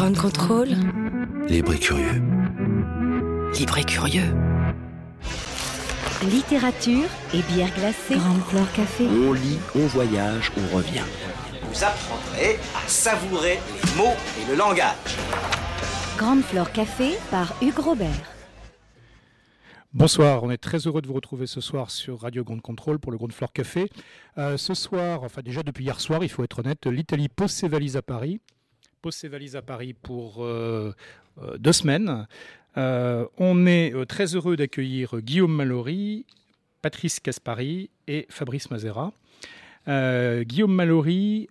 Ground Control. Libre et curieux. Libre et curieux. Littérature et bière glacée. Grande Fleur Café. On lit, on voyage, on revient. Vous apprendrez à savourer les mots et le langage. Grande Fleur Café par Hugues Robert. Bonsoir, on est très heureux de vous retrouver ce soir sur Radio Grande Contrôle pour le Grande Floor Café. Euh, ce soir, enfin déjà depuis hier soir, il faut être honnête, l'Italie pose ses valises à Paris. Pose ses valises à Paris pour euh, euh, deux semaines. on est très heureux d'accueillir Guillaume Mallory, Patrice Caspari et Fabrice Mazera. Guillaume Mallory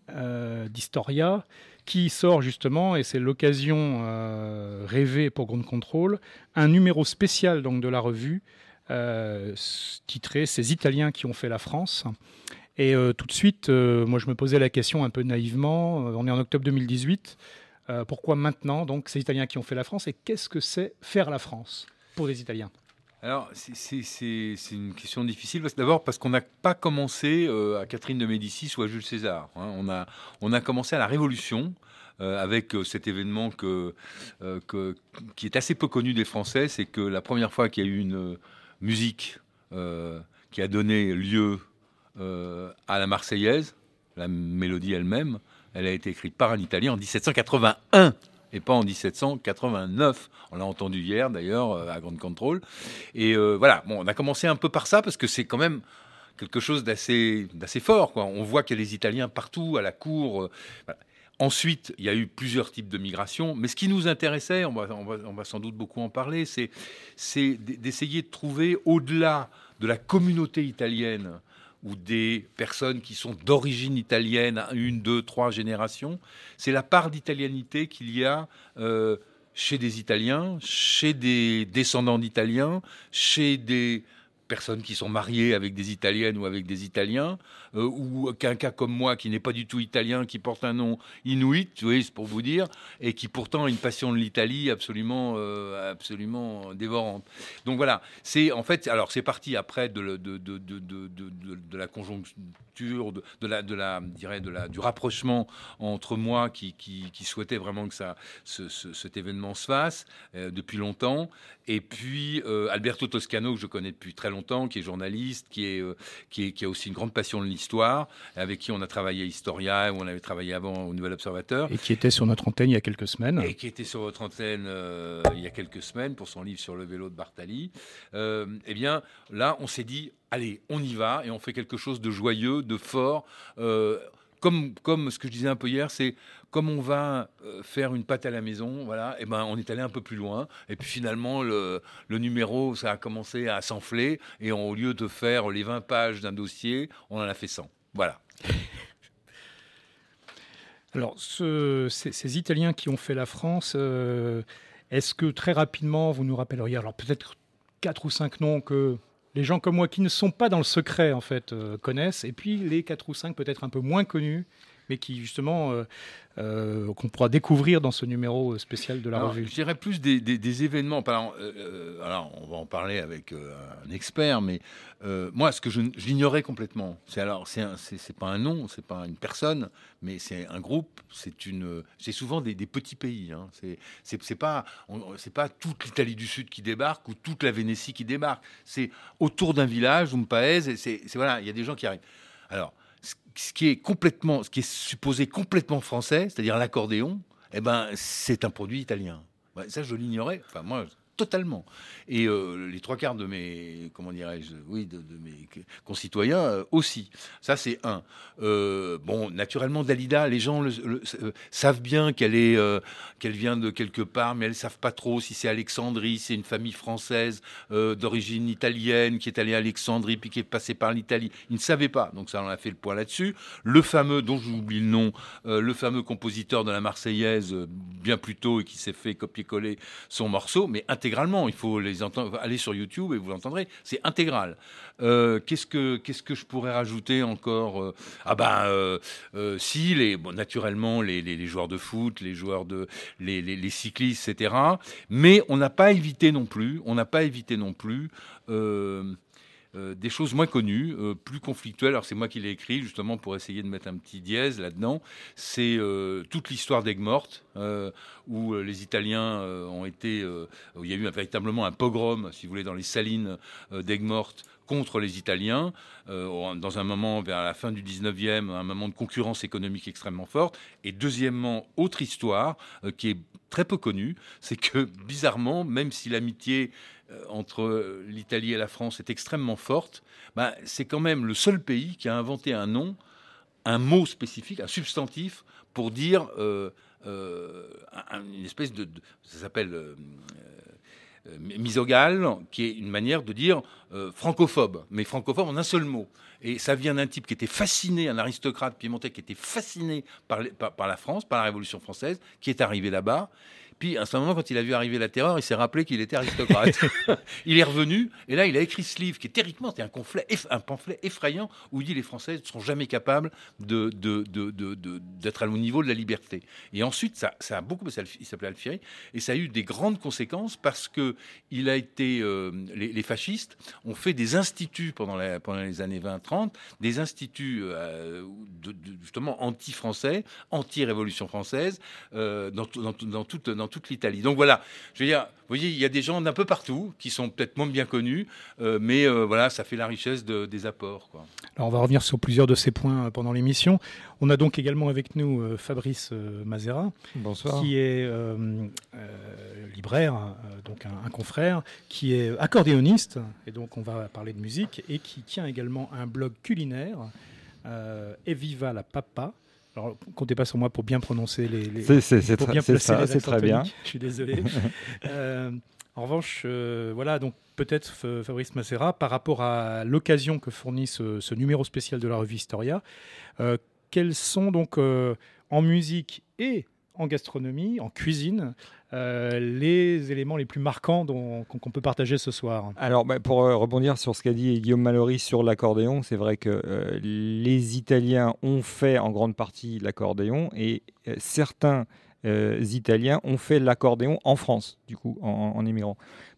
d'Historia, qui sort justement, et c'est l'occasion euh, rêvée pour Ground Control, un numéro spécial de la revue euh, titré Ces Italiens qui ont fait la France. Et euh, tout de suite, moi je me posais la question un peu naïvement, on est en octobre 2018, pourquoi maintenant donc ces Italiens qui ont fait la France et qu'est-ce que c'est faire la France pour les Italiens? Alors, c'est une question difficile. D'abord, parce qu'on n'a pas commencé euh, à Catherine de Médicis ou à Jules César. Hein. On, a, on a commencé à la Révolution. Euh, avec euh, cet événement qui est assez peu connu des Français, c'est que la première fois qu'il y a eu une musique qui a donné lieu à la Marseillaise, la mélodie elle-même, elle a été écrite par un Italien en 1781 et pas en 1789. On l'a entendu hier d'ailleurs euh, à Grande Contrôle. Et euh, voilà, bon, on a commencé un peu par ça parce que c'est quand même quelque chose d'assez, fort. On voit qu'il y a des Italiens partout, à la cour. Euh, Ensuite, il y a eu plusieurs types de migration, mais ce qui nous intéressait, on va, sans doute beaucoup en parler, c'est d'essayer de trouver, au-delà de la communauté italienne, ou des personnes qui sont d'origine italienne, une, deux, trois générations, c'est la part d'italianité qu'il y a euh, chez des Italiens, chez des descendants d'Italiens, chez des personnes qui sont mariées avec des Italiennes ou avec des Italiens, euh, ou qu'un cas comme moi qui n'est pas du tout italien, qui porte un nom inuit, oui, c'est pour vous dire, et qui pourtant a une passion de l'Italie absolument, euh, absolument dévorante. Donc voilà, c'est en fait, alors c'est parti après de, la conjoncture, de, la, de la, dirais, de la, du rapprochement entre moi qui, qui, souhaitait vraiment que ça, ce, cet événement se fasse euh, depuis longtemps, et puis Alberto Toscano que je connais depuis très longtemps, qui est journaliste, qui est, qui, est, qui a aussi une grande passion de l'histoire histoire, avec qui on a travaillé Historia, où on avait travaillé avant au Nouvel Observateur. Et qui était sur notre antenne il y a quelques semaines. Et qui était sur votre antenne euh, il y a quelques semaines pour son livre sur le vélo de Bartali. Euh, eh bien, là, on s'est dit, allez, on y va et on fait quelque chose de joyeux, de fort. Euh, comme, comme ce que je disais un peu hier, c'est comme on va euh, faire une pâte à la maison, voilà, et eh ben on est allé un peu plus loin. Et puis finalement, le, numéro, ça a commencé à s'enfler. Et au lieu de faire les 20 pages d'un dossier, on en a fait 100. Voilà. Alors, ces, Italiens qui ont fait la France, euh, est-ce que très rapidement, vous nous rappelleriez, alors peut-être quatre ou cinq noms que les gens comme moi qui ne sont pas dans le secret, en fait, euh, connaissent, et puis les quatre ou cinq peut-être un peu moins connus, mais qui justement euh, euh, qu'on pourra découvrir dans ce numéro spécial de la revue Je dirais plus des, événements. Alors, alors, on va en parler avec un expert, mais moi, ce que je, l'ignorais complètement, c'est alors, c'est pas un nom, c'est pas une personne, mais c'est un groupe. C'est une, c'est souvent des, petits pays. Hein. C'est pas, c'est pas toute l'Italie du Sud qui débarque ou toute la Vénétie qui débarque. C'est autour d'un village, un et c'est voilà, il y a des gens qui arrivent. Alors, ce qui est complètement, ce qui est supposé complètement français, c'est-à-dire l'accordéon, eh ben, c'est un produit italien. ça, je l'ignorais. Enfin, moi, totalement. Et euh, les trois quarts de mes, comment dirais-je, oui, de, mes concitoyens euh, aussi. Ça, c'est un. Euh, bon, naturellement, Dalida, les gens le, savent bien qu'elle est, qu'elle vient de quelque part, mais elles savent pas trop si c'est Alexandrie, c'est une famille française d'origine italienne qui est allée à Alexandrie puis qui est passée par l'Italie. Ils ne savaient pas, donc ça on a fait le point là-dessus. Le fameux, dont j'oublie le nom, le fameux compositeur de la Marseillaise, bien plus tôt et qui s'est fait copier-coller son morceau, mais intégralement Il faut les entendre. Aller sur YouTube et vous l'entendrez. C'est intégral. Euh, qu'est-ce que qu'est-ce que je pourrais rajouter encore euh, Ah ben euh, si les naturellement les, joueurs de foot, les joueurs de les cyclistes, etc. Mais on n'a pas évité non plus. On n'a pas évité non plus. Euh, des choses moins connues, euh, plus conflictuelles. Alors c'est moi qui l'ai écrit justement pour essayer de mettre un petit dièse là-dedans. C'est euh, toute l'histoire d'Aigues-Mortes, où les Italiens ont été, où il y a eu véritablement un pogrom, si vous voulez, dans les salines d'Aigues-Mortes contre les Italiens, dans un moment vers la fin du 19e, un moment de concurrence économique extrêmement forte. Et deuxièmement, autre histoire qui est très peu connue, c'est que bizarrement, même si l'amitié euh, entre l'Italie et la France est extrêmement forte, bah, c'est quand même le seul pays qui a inventé un nom, un mot spécifique, un substantif pour dire euh, euh, une espèce de, ça s'appelle misogale, qui est une manière de dire francophobe, mais francophobe en un seul mot. Et ça vient d'un type qui était fasciné, un aristocrate piémontais qui était fasciné par, la France, par la Révolution française, qui est arrivé là-bas puis à ce moment, quand il a vu arriver la terreur, il s'est rappelé qu'il était aristocrate. il est revenu et là, il a écrit ce livre qui est terriblement, c'est un, un pamphlet effrayant où il dit les Français ne sont jamais capables de, d'être au niveau de la liberté. Et ensuite, ça, ça a beaucoup, il s'appelait Alfieri, et ça a eu des grandes conséquences parce que il a été, euh, les, fascistes ont fait des instituts pendant, pendant les années 20-30, des instituts euh, justement anti-français, anti-révolution française, euh, dans, dans, dans, toute, dans toute l'Italie. Donc voilà, je veux dire, vous voyez, il y a des gens d'un peu partout qui sont peut-être moins bien connus, euh, mais euh, voilà, ça fait la richesse des apports. Alors on va revenir sur plusieurs de ces points euh, pendant l'émission. On a donc également avec nous Fabrice Mazera, Bonsoir. qui est libraire, donc un, confrère, qui est accordéoniste, et donc on va parler de musique, et qui tient également un blog culinaire, Eviva la Papa, alors, comptez pas sur moi pour bien prononcer les. ça, c'est très bien. Je suis désolé. Euh, en revanche, euh, voilà, donc peut-être Fabrice Macera, par rapport à l'occasion que fournit ce, numéro spécial de la revue Historia, euh, quels sont donc en musique et en gastronomie, en cuisine, euh, les éléments les plus marquants qu'on peut partager ce soir. Alors, bah, pour euh, rebondir sur ce qu'a dit Guillaume Mallory sur l'accordéon, c'est vrai que euh, les Italiens ont fait en grande partie l'accordéon et certains Italiens ont fait l'accordéon en France, du coup, en.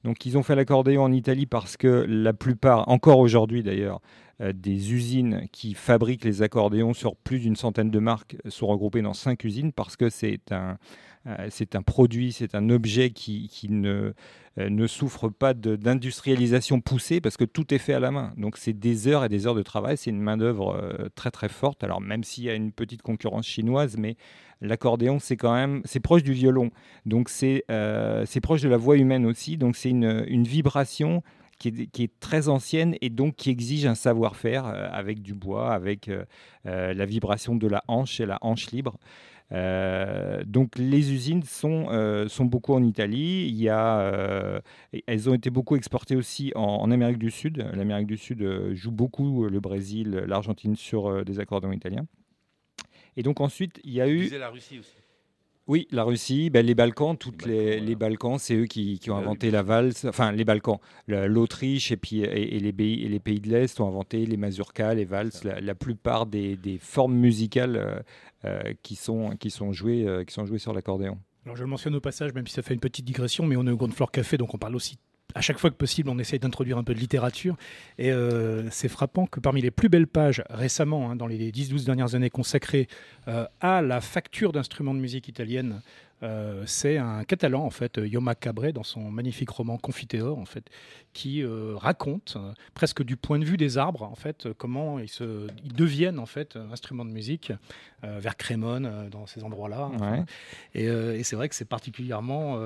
Donc, ils ont fait l'accordéon en Italie parce que la plupart, encore aujourd'hui d'ailleurs, euh, des usines qui fabriquent les accordéons sur plus d'une centaine de marques sont regroupées dans cinq usines parce que c'est un, euh, c'est un produit, c'est un objet qui, ne, euh, ne souffre pas d'industrialisation poussée parce que tout est fait à la main. Donc c'est des heures et des heures de travail, c'est une main-d'œuvre très très forte. Alors même s'il y a une petite concurrence chinoise, mais l'accordéon c'est quand même c'est proche du violon. Donc c'est proche de la voix humaine aussi. Donc c'est une, une vibration qui est, très ancienne et donc qui exige un savoir-faire euh, avec du bois, avec euh, euh, la vibration de la hanche et la hanche libre. Donc les usines sont, sont beaucoup en Italie. Il y a, elles ont été beaucoup exportées aussi en, Amérique du Sud. L'Amérique du Sud joue beaucoup le Brésil, l'Argentine sur des accordéons italiens. Et donc ensuite, il y a eu... Oui, la Russie, ben, les Balkans, toutes les, les Balkans, c'est eux qui, qui ont inventé la valse. Enfin, les Balkans, l'Autriche et puis et, les pays, et les pays de l'Est ont inventé les mazurkas, les valses, la, plupart des, des, formes musicales euh, euh, qui sont qui sont jouées euh, qui sont jouées sur l'accordéon. Alors je le mentionne au passage, même si ça fait une petite digression, mais on est au Grand Floor Café, donc on parle aussi à chaque fois que possible, on essaye d'introduire un peu de littérature. Et euh, c'est frappant que parmi les plus belles pages récemment, hein, dans les 10-12 dernières années consacrées euh, à la facture d'instruments de musique italienne, euh, c'est un Catalan, en fait, Yoma Cabré, dans son magnifique roman Confiteor, en fait, qui raconte, presque du point de vue des arbres, en fait, comment ils, se, ils deviennent, en fait, instruments de musique vers Crémone, dans ces endroits-là. Et, c'est vrai que c'est particulièrement...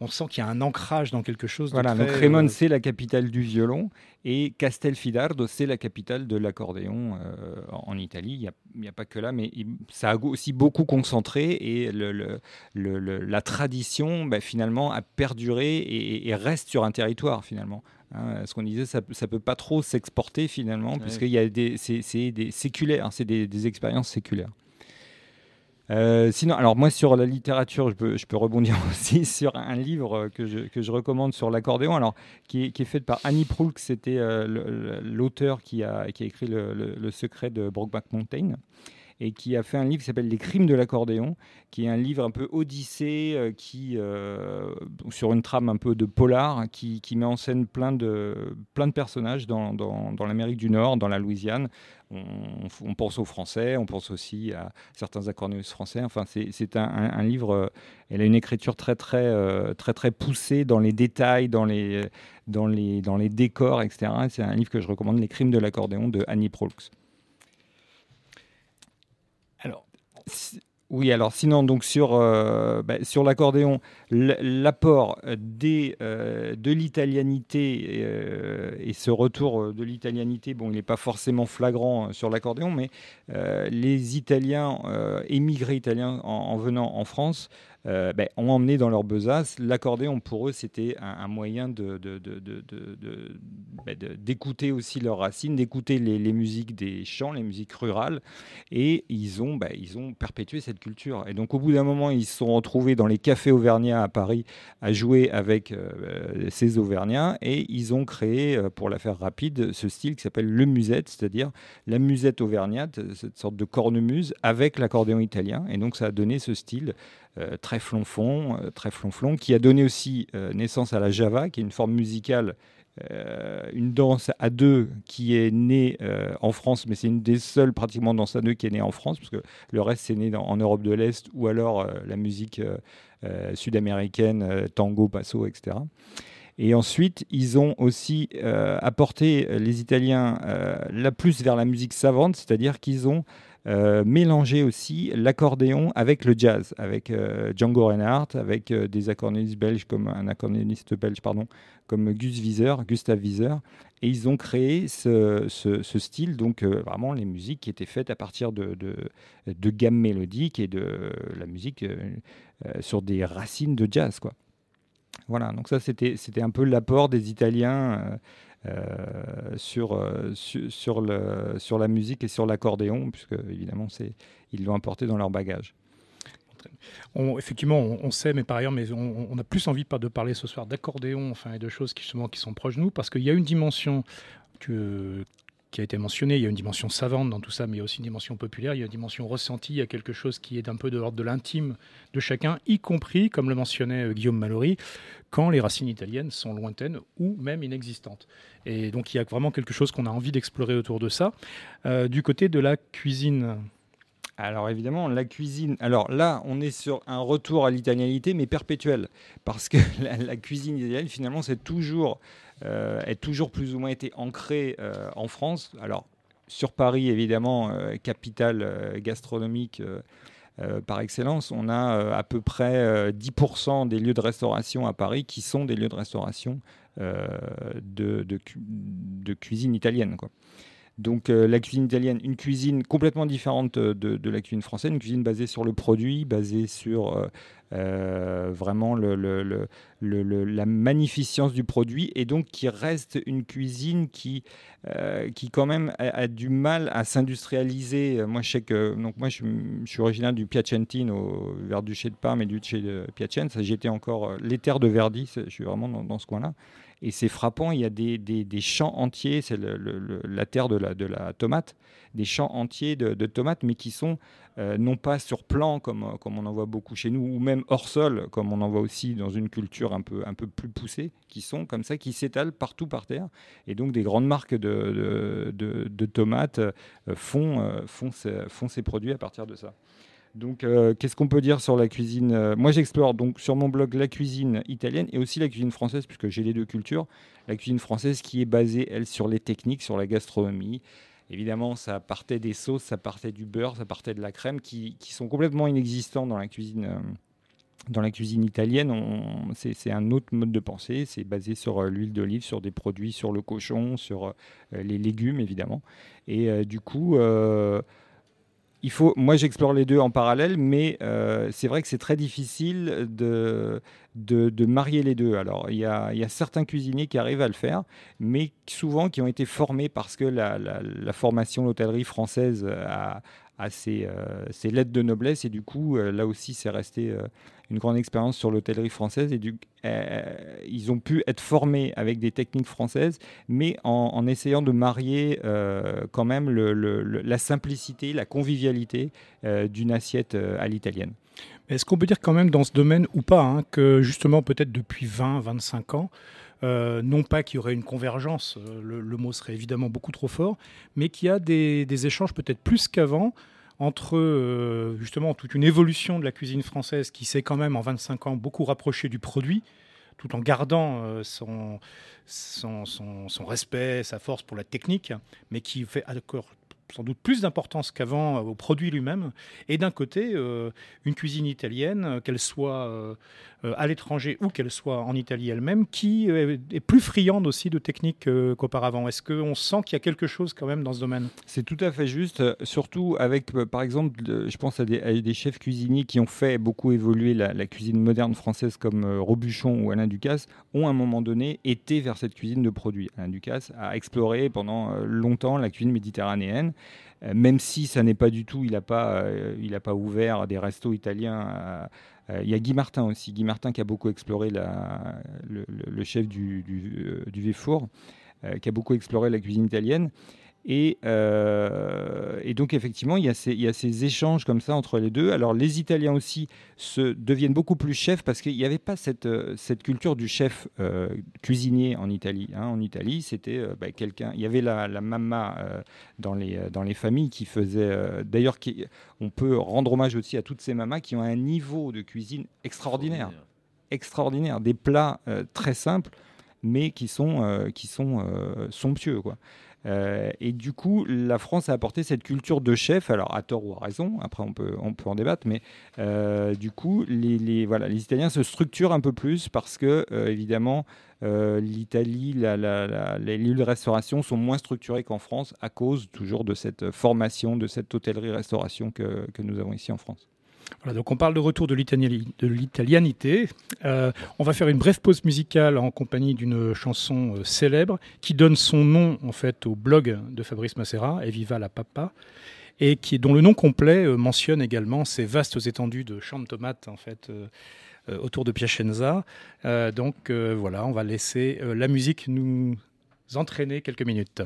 on sent qu'il y a un ancrage dans quelque chose de voilà, Crémone, c'est la capitale du violon et Castelfidardo, c'est la capitale de l'accordéon euh, en Italie. Il n'y a, pas que là, mais ça a aussi beaucoup concentré et le, la tradition, bah, finalement, a perduré et, reste sur un territoire, finalement. Hein, ce qu'on disait, ça ne peut pas trop s'exporter, finalement, puisqu'il y a des, c'est, des séculaires, c'est des expériences séculaires. Euh, sinon, alors moi sur la littérature, je peux, rebondir aussi sur un livre que je, que je recommande sur l'accordéon, alors qui est, fait par Annie Proulx, c'était euh, l'auteur qui a, qui a écrit le, le, secret de Brokeback Mountain. Et qui a fait un livre qui s'appelle Les crimes de l'accordéon, qui est un livre un peu odyssée, qui, sur une trame un peu de polar, qui, met en scène plein de, plein de personnages dans, dans l'Amérique du Nord, dans la Louisiane, on, pense aux Français, on pense aussi à certains accordéonistes français. Enfin, c'est un, livre. Euh, elle a une écriture très très euh, très très poussée dans les détails, dans les dans les dans les décors, etc. C'est un livre que je recommande, Les Crimes de l'accordéon de Annie Proulx. Oui, alors sinon, donc sur, euh, bah, sur l'accordéon, l'apport euh, de l'italianité euh, et, ce retour de l'italianité, bon, il n'est pas forcément flagrant sur l'accordéon, mais les Italiens, émigrés italiens en, venant en France, euh, ben, ont emmené dans leur besace. L'accordéon, pour eux, c'était un, moyen de, ben, d'écouter aussi leurs racines, d'écouter les, musiques des chants, les musiques rurales. Et ils ont, ben, ils ont perpétué cette culture. Et donc, au bout d'un moment, ils se sont retrouvés dans les cafés auvergnats à Paris à jouer avec euh, ces auvergnats. Et ils ont créé, euh, pour la faire rapide, ce style qui s'appelle le musette, c'est-à-dire la musette auvergnate, cette sorte de cornemuse avec l'accordéon italien. Et donc, ça a donné ce style euh, très flonflon, euh, très flonflon, qui a donné aussi naissance à la java, qui est une forme musicale une danse à deux qui est née en France, mais c'est une des seules pratiquement danses à deux qui est née en France, parce que le reste c'est né en Europe de l'Est ou alors la musique sud-américaine, tango, passo, etc. Et ensuite, ils ont aussi apporté les Italiens la plus vers la musique savante, c'est-à-dire qu'ils ont euh, mélanger aussi l'accordéon avec le jazz, avec euh, Django Reinhardt, avec euh, des accordéonistes belges comme un accordéoniste belge pardon, comme Gus Wieser, Gustav Wieser, et ils ont créé ce, style, donc vraiment les musiques qui étaient faites à partir de, de, de gammes mélodiques et de la musique sur des racines de jazz, quoi. Voilà, donc ça c'était un peu l'apport des Italiens euh, sur, euh, sur la musique et sur l'accordéon, puisque évidemment, ils l'ont importé dans leur bagage. Effectivement, on, sait, mais par ailleurs, mais on, a plus envie de parler ce soir d'accordéon, enfin, et de choses qui, sont proches de nous, parce qu'il y a une dimension qui a été mentionnée, il y a une dimension savante dans tout ça, mais il y a aussi une dimension populaire, il y a une dimension ressentie, il y a quelque chose qui est un peu de l'ordre de l'intime de chacun, y compris, comme le mentionnait euh, Guillaume Mallory, quand les racines italiennes sont lointaines ou même inexistantes. Et donc il y a vraiment quelque chose qu'on a envie d'explorer autour de ça. Euh, du côté de la cuisine. Alors évidemment, la cuisine. Alors là, on est sur un retour à l'italianité, mais perpétuel, parce que la, cuisine italienne, finalement, c'est toujours, euh, est toujours plus ou moins été ancrée euh, en France. Alors sur Paris, évidemment, capitale gastronomique euh, par excellence. On a euh, à peu près 10% euh, des lieux de restauration à Paris qui sont des lieux de restauration de, de, cuisine italienne. Quoi. Donc la cuisine italienne, une cuisine complètement différente de, la cuisine française, une cuisine basée sur le produit, basée sur euh, vraiment la magnificence du produit et donc qui reste une cuisine qui, euh, qui quand même a, du mal à s'industrialiser. Moi, je sais que donc moi, je, suis originaire du Piacentino, vers Duché de Parme et du Duché de Piacenza. J'étais encore euh, les terres de Verdi, je suis vraiment dans, ce coin-là. Et c'est frappant, il y a des, des, champs entiers, c'est la terre de la, de la tomate, des champs entiers de, de tomates, mais qui sont euh, non pas sur plan comme, euh, comme on en voit beaucoup chez nous, ou même hors sol, comme on en voit aussi dans une culture un peu, un peu plus poussée, qui sont comme ça, qui s'étalent partout par terre. Et donc des grandes marques de, de, tomates euh, font, font, font ces produits à partir de ça. Donc, qu'est-ce qu'on peut dire sur la cuisine Moi, j'explore donc sur mon blog la cuisine italienne et aussi la cuisine française, puisque j'ai les deux cultures. La cuisine française qui est basée, elle, sur les techniques, sur la gastronomie, Évidemment, ça partait des sauces, ça partait du beurre, ça partait de la crème, qui, sont complètement inexistants dans la cuisine. Euh, dans la cuisine italienne, c'est un autre mode de pensée. C'est basé sur euh, l'huile d'olive, sur des produits, sur le cochon, sur euh, les légumes, évidemment. Et du coup, il faut, moi j'explore les deux en parallèle, mais euh, c'est vrai que c'est très difficile de, de, marier les deux. Alors il y, a, il y, a, certains cuisiniers qui arrivent à le faire, mais souvent qui ont été formés parce que la, la, formation, l'hôtellerie française a, à ces, ces, lettres de noblesse. Et du coup, là aussi, c'est resté une grande expérience sur l'hôtellerie française. Et du, ils ont pu être formés avec des techniques françaises, mais en, essayant de marier quand même le, la simplicité, la convivialité d'une assiette à l'italienne. Est-ce qu'on peut dire quand même dans ce domaine ou pas hein, que justement peut-être depuis 20, 25 ans, euh, non pas qu'il y aurait une convergence, euh, le, mot serait évidemment beaucoup trop fort, mais qu'il y a des, échanges peut-être plus qu'avant entre euh, justement toute une évolution de la cuisine française qui s'est quand même en 25 ans beaucoup rapprochée du produit, tout en gardant son, respect, sa force pour la technique, mais qui fait encore sans doute plus d'importance qu'avant au produit lui-même, et d'un côté, une cuisine italienne, qu'elle soit à l'étranger ou qu'elle soit en Italie elle-même, qui euh, est plus friande aussi de techniques euh, qu'auparavant. Est-ce qu'on sent qu'il y a quelque chose quand même dans ce domaine? C'est tout à fait juste, surtout avec, par exemple, je pense à des, chefs cuisiniers qui ont fait beaucoup évoluer la, cuisine moderne française comme Robuchon ou Alain Ducasse, ont à un moment donné été vers cette cuisine de produits. Alain Ducasse a exploré pendant longtemps la cuisine méditerranéenne même si ça n'est pas du tout, il n'a pas, il pas ouvert des restos italiens euh, il y a Guy Martin aussi, Guy Martin qui a beaucoup exploré le, chef du, du, euh, du euh, qui a beaucoup exploré la cuisine italienne. Et, et, donc effectivement, il y, a ces, il y, a ces, échanges comme ça entre les deux. Alors les Italiens aussi se deviennent beaucoup plus chefs parce qu'il n'y avait pas cette, cette, culture du chef cuisinier en Italie. Hein. En Italie, c'était bah, quelqu'un. Il y avait la, la mamma dans, les, dans les familles qui faisait. D'ailleurs, on peut rendre hommage aussi à toutes ces mamas qui ont un niveau de cuisine extraordinaire. Extraordinaire. Des plats euh, très simples, mais qui sont, euh, qui sont euh, somptueux. Quoi. Et du coup, la France a apporté cette culture de chef, alors à tort ou à raison, après on peut, on peut en débattre, mais du coup, les, les, voilà, les Italiens se structurent un peu plus parce que, évidemment, l'Italie, la, la, les lieux de restauration sont moins structurés qu'en France à cause toujours de cette formation, de cette hôtellerie-restauration que, que nous avons ici en France. On parle de retour de l'italianité. Euh, on va faire une brève pause musicale en compagnie d'une chanson euh, célèbre qui donne son nom en fait au blog de Fabrice Macera, Eviva la Papa, et dont le nom complet euh, mentionne également ces vastes étendues de champs de tomates en fait autour de Piacenza. donc voilà, on va laisser la musique nous entraîner quelques minutes.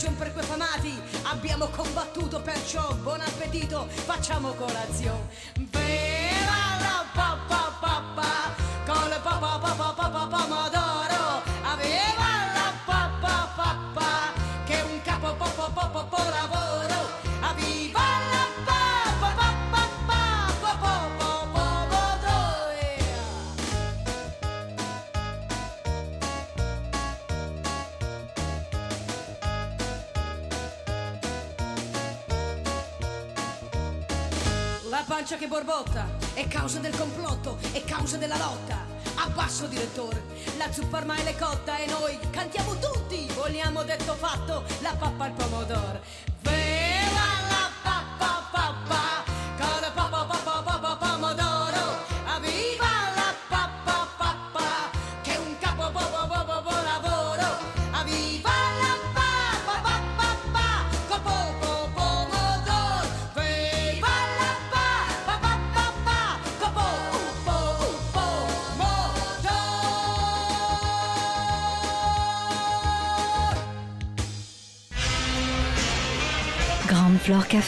Ragion per quei famati abbiamo combattuto, perciò buon appetito, facciamo colazione. Che borbotta è causa del complotto, è causa della lotta. Abbasso direttore, la zuppa ormai è cotta e noi cantiamo tutti, vogliamo detto fatto, la pappa al pomodoro.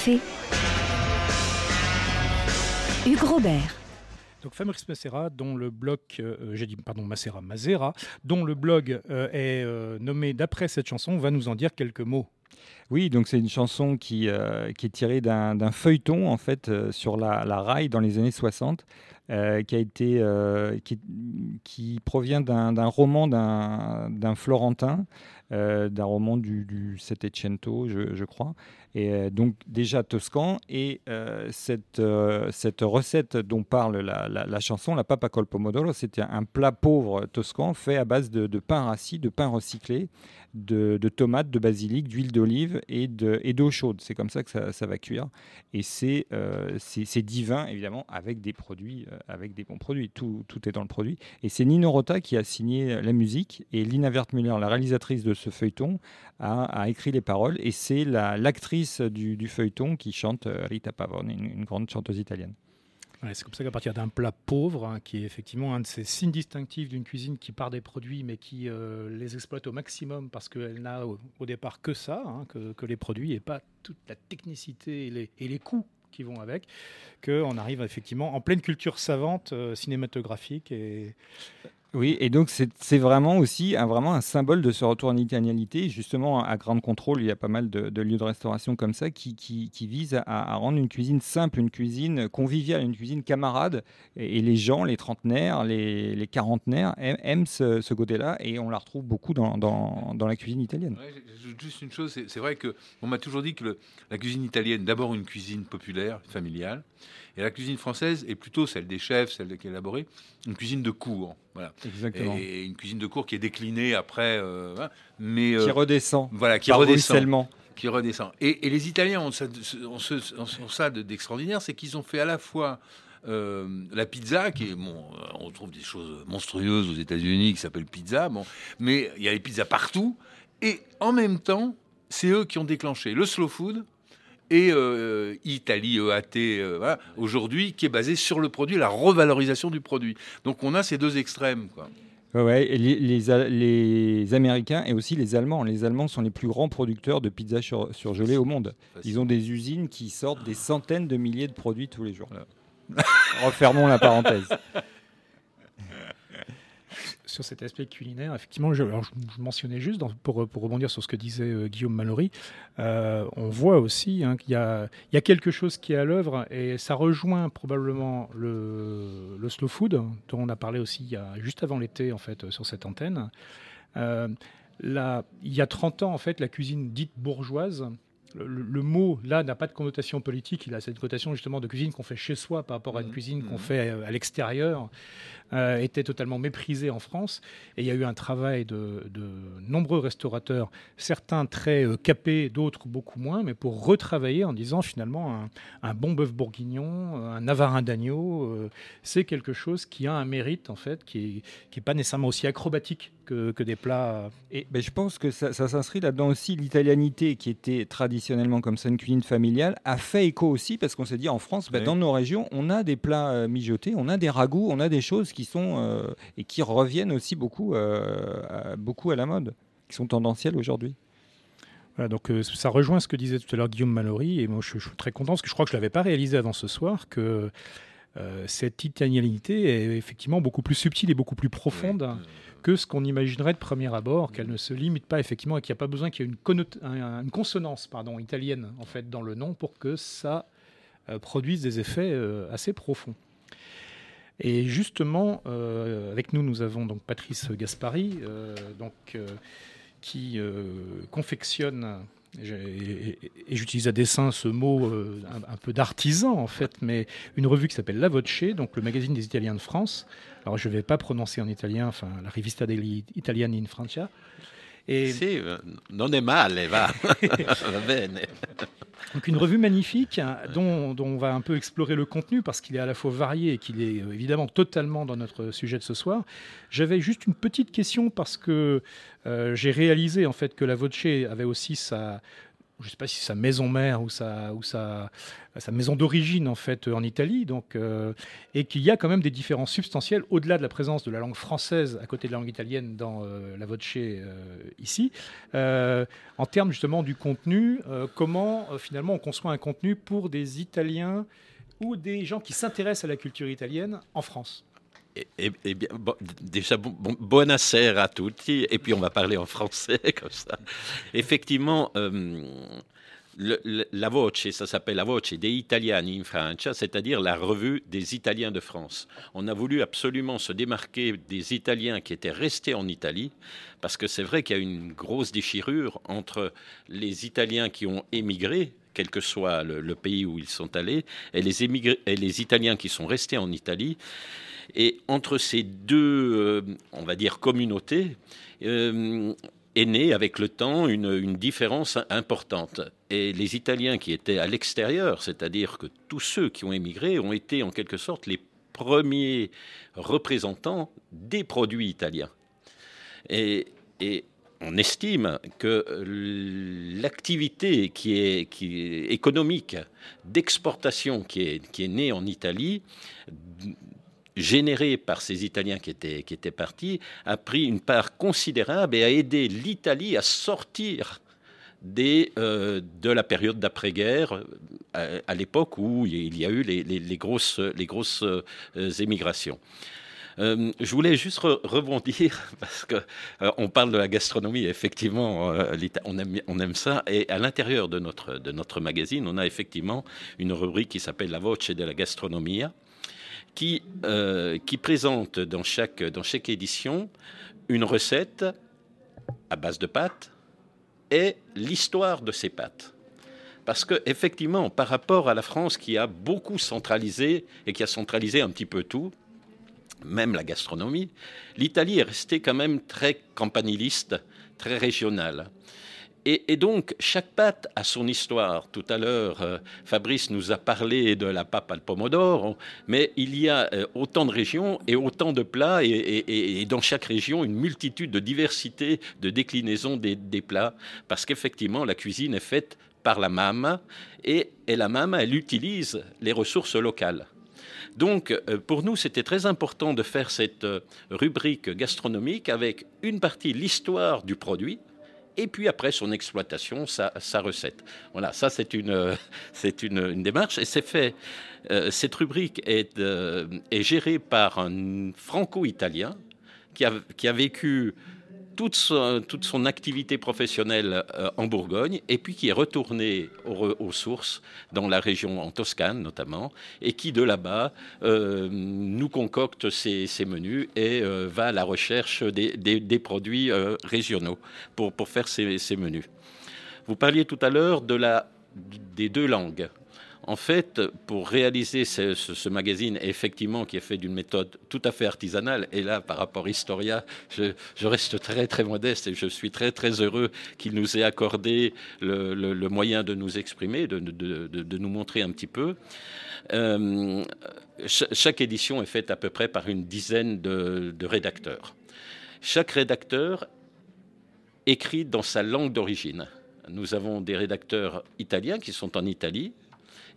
Café. Hugues Robert. Donc Fabrice Macera, dont le blog, euh, j'ai dit pardon Macera, Mazera, dont le blog euh, est euh, nommé d'après cette chanson, va nous en dire quelques mots. Oui, donc c'est une chanson qui, euh, qui est tirée d'un feuilleton en fait euh, sur la, la, rail dans les années 60, euh, qui a été qui, qui, provient d'un roman d'un Florentin, d'un roman du, du Settecento, je, crois, et donc déjà toscan. Et cette, cette recette dont parle la, la, la, chanson, la papa col pomodoro, c'était un plat pauvre toscan fait à base de, de pain rassis, de pain recyclé, de, tomates, de basilic, d'huile d'olive et d'eau chaude. C'est comme ça que ça, va cuire. Et euh, c'est divin, évidemment, avec des produits, euh, avec des bons produits. Tout, tout, est dans le produit. Et c'est Nino Rota qui a signé la musique. Et Lina Wertmüller, la réalisatrice de ce feuilleton, a, écrit les paroles. Et c'est l'actrice du, feuilleton qui chante euh, Rita Pavone, une grande chanteuse italienne c'est comme ça qu'à partir d'un plat pauvre, hein, qui est effectivement un de ces signes distinctifs d'une cuisine qui part des produits, mais qui euh, les exploite au maximum parce qu'elle n'a au, départ que ça, hein, que, les produits, et pas toute la technicité et les, coûts qui vont avec, qu'on arrive effectivement en pleine culture savante euh, cinématographique et oui, et donc c'est vraiment aussi un, vraiment un symbole de ce retour en italianité. Justement, à Grande Contrôle, il y a pas mal de, lieux de restauration comme ça qui, qui, visent à, rendre une cuisine simple, une cuisine conviviale, une cuisine camarade. Et, les gens, les trentenaires, les, les quarantenaires aiment, ce, côté-là et on la retrouve beaucoup dans, dans, la cuisine italienne. juste une chose, c'est vrai que on m'a toujours dit que la cuisine italienne, d'abord une cuisine populaire, familiale, et la cuisine française est plutôt celle des chefs, celle qui est élaborée, une cuisine de cour. Voilà. Exactement. Et une cuisine de cour qui est déclinée après. Euh, mais, qui euh, redescend. Voilà, qui redescend. Qui redescend. Et, les Italiens ont ça, ça d'extraordinaire, c'est qu'ils ont fait à la fois euh, la pizza, qui est bon, on trouve des choses monstrueuses aux États-Unis qui s'appellent pizza, bon, mais il y a les pizzas partout. Et en même temps, c'est eux qui ont déclenché le slow food, et euh, Italie EAT euh, aujourd'hui qui est basé sur le produit, la revalorisation du produit. Donc on a ces deux extrêmes. Quoi. Ouais, les, les, Américains et aussi les Allemands. Les Allemands sont les plus grands producteurs de pizza surgelée au monde. Ils ont des usines qui sortent des centaines de milliers de produits tous les jours. Refermons la parenthèse sur cet aspect culinaire, effectivement, je, mentionnais juste pour, rebondir sur ce que disait euh, Guillaume Mallory, euh, on voit aussi hein, qu'il y, a, quelque chose qui est à l'œuvre et ça rejoint probablement le, slow food dont on a parlé aussi il y a, juste avant l'été en fait sur cette antenne. Euh, il y a 30 ans en fait, la cuisine dite bourgeoise le, mot là n'a pas de connotation politique, il a cette connotation justement de cuisine qu'on fait chez soi par rapport à une mmh. cuisine qu'on mmh. fait à l'extérieur. Euh, était totalement méprisé en France. Et il y a eu un travail de, nombreux restaurateurs, certains très euh, capés, d'autres beaucoup moins, mais pour retravailler en disant finalement un, bon bœuf bourguignon, euh, un navarin d'agneau, c'est quelque chose qui a un mérite en fait, qui n'est qui est pas nécessairement aussi acrobatique que, que des plats. Et ben, je pense que ça, ça s'inscrit là-dedans aussi. L'italianité, qui était traditionnellement comme ça une cuisine familiale, a fait écho aussi parce qu'on s'est dit en France, ben, dans nos régions, on a des plats mijotés, on a des ragoûts, on a des choses qui sont euh, et qui reviennent aussi beaucoup, euh, à, beaucoup à la mode, qui sont tendancielles aujourd'hui. Voilà, donc euh, ça rejoint ce que disait tout à l'heure Guillaume Mallory, et moi je, suis très content parce que je crois que je ne l'avais pas réalisé avant ce soir, que cette italianité est effectivement beaucoup plus subtile et beaucoup plus profonde que ce qu'on imaginerait de premier abord, qu'elle ne se limite pas effectivement et qu'il n'y a pas besoin qu'il y ait une, une, consonance pardon, italienne en fait dans le nom pour que ça produise des effets assez profonds. Et justement, euh, avec nous, nous avons donc Patrice Gaspari, euh, donc, euh, qui confectionne, et, j'utilise à dessein ce mot un, peu d'artisan en fait, mais une revue qui s'appelle La Voce, donc le magazine des Italiens de France. Alors je ne vais pas prononcer en italien, enfin la Rivista degli Italiani in Francia. Et... Si, non è male, va. va bene. Donc une revue magnifique dont, on va un peu explorer le contenu parce qu'il est à la fois varié et qu'il est euh, évidemment totalement dans notre sujet de ce soir. J'avais juste une petite question parce que euh, j'ai réalisé en fait que la Voce avait aussi sa, je ne sais pas si sa maison mère ou sa maison d'origine en fait en Italie, donc, euh, et qu'il y a quand même des différences substantielles au-delà de la présence de la langue française à côté de la langue italienne dans euh, la voce euh, ici, en termes justement du contenu, comment finalement on conçoit un contenu pour des Italiens ou des gens qui s'intéressent à la culture italienne en France? Et- et bien, bon, déjà, bon, bon, a tutti, et puis on va parler en français comme ça. Effectivement, euh, le- le- la Voce, ça s'appelle la Voce dei Italiani in Francia, c'est-à-dire la revue des Italiens de France. On a voulu absolument se démarquer des Italiens qui étaient restés en Italie, parce que c'est vrai qu'il y a une grosse déchirure entre les Italiens qui ont émigré, quel que soit le, pays où ils sont allés, et les, Italiens qui sont restés en Italie. Et entre ces deux, euh, on va dire, communautés, euh, est née avec le temps une, différence importante. Et les Italiens qui étaient à l'extérieur, c'est-à-dire que tous ceux qui ont émigré ont été en quelque sorte les premiers représentants des produits italiens. Et on estime que l'activité qui est économique d'exportation qui est, née en Italie, générée par ces Italiens qui étaient, partis, a pris une part considérable et a aidé l'Italie à sortir euh, de la période d'après-guerre, à, à l'époque où il y a eu les, grosses, euh, émigrations. Euh, je voulais juste re- rebondir parce que euh, on parle de la gastronomie. Effectivement, euh, on, aime, ça. Et à l'intérieur de notre, de notre magazine, on a effectivement une rubrique qui s'appelle La Voce de la Gastronomia, qui, qui présente dans chaque, dans chaque édition une recette à base de pâtes et l'histoire de ces pâtes. Parce que effectivement, par rapport à la France qui a beaucoup centralisé et qui a centralisé un petit peu tout, même la gastronomie, l'Italie est restée quand même très campaniliste, très régionale. Et, donc, chaque pâte a son histoire. Tout à l'heure, euh, Fabrice nous a parlé de la pâte al pomodoro, mais il y a euh, autant de régions et autant de plats, et, dans chaque région, une multitude de diversité de déclinaisons des, des plats, parce qu'effectivement, la cuisine est faite par la mama, et, et la mama, elle utilise les ressources locales. Donc, euh, pour nous, c'était très important de faire cette euh, rubrique gastronomique avec une partie l'histoire du produit et puis après son exploitation, sa, recette. Voilà, ça c'est une, euh, c'est une, une démarche et c'est fait. cette rubrique est, est gérée par un franco-italien qui a, qui a vécu toute son, activité professionnelle euh, en Bourgogne et puis qui est retourné aux, sources dans la région en Toscane notamment et qui de là-bas euh, nous concocte ses, menus et euh, va à la recherche des, produits régionaux pour, faire ses, menus. Vous parliez tout à l'heure des deux langues. En fait, pour réaliser ce, magazine, effectivement, qui est fait d'une méthode tout à fait artisanale, et là, par rapport à Historia, je, reste très, très modeste et je suis très, très heureux qu'il nous ait accordé le, moyen de nous exprimer, de, nous montrer un petit peu. Euh, cha- chaque édition est faite à peu près par une dizaine de rédacteurs. Chaque rédacteur écrit dans sa langue d'origine. Nous avons des rédacteurs italiens qui sont en Italie,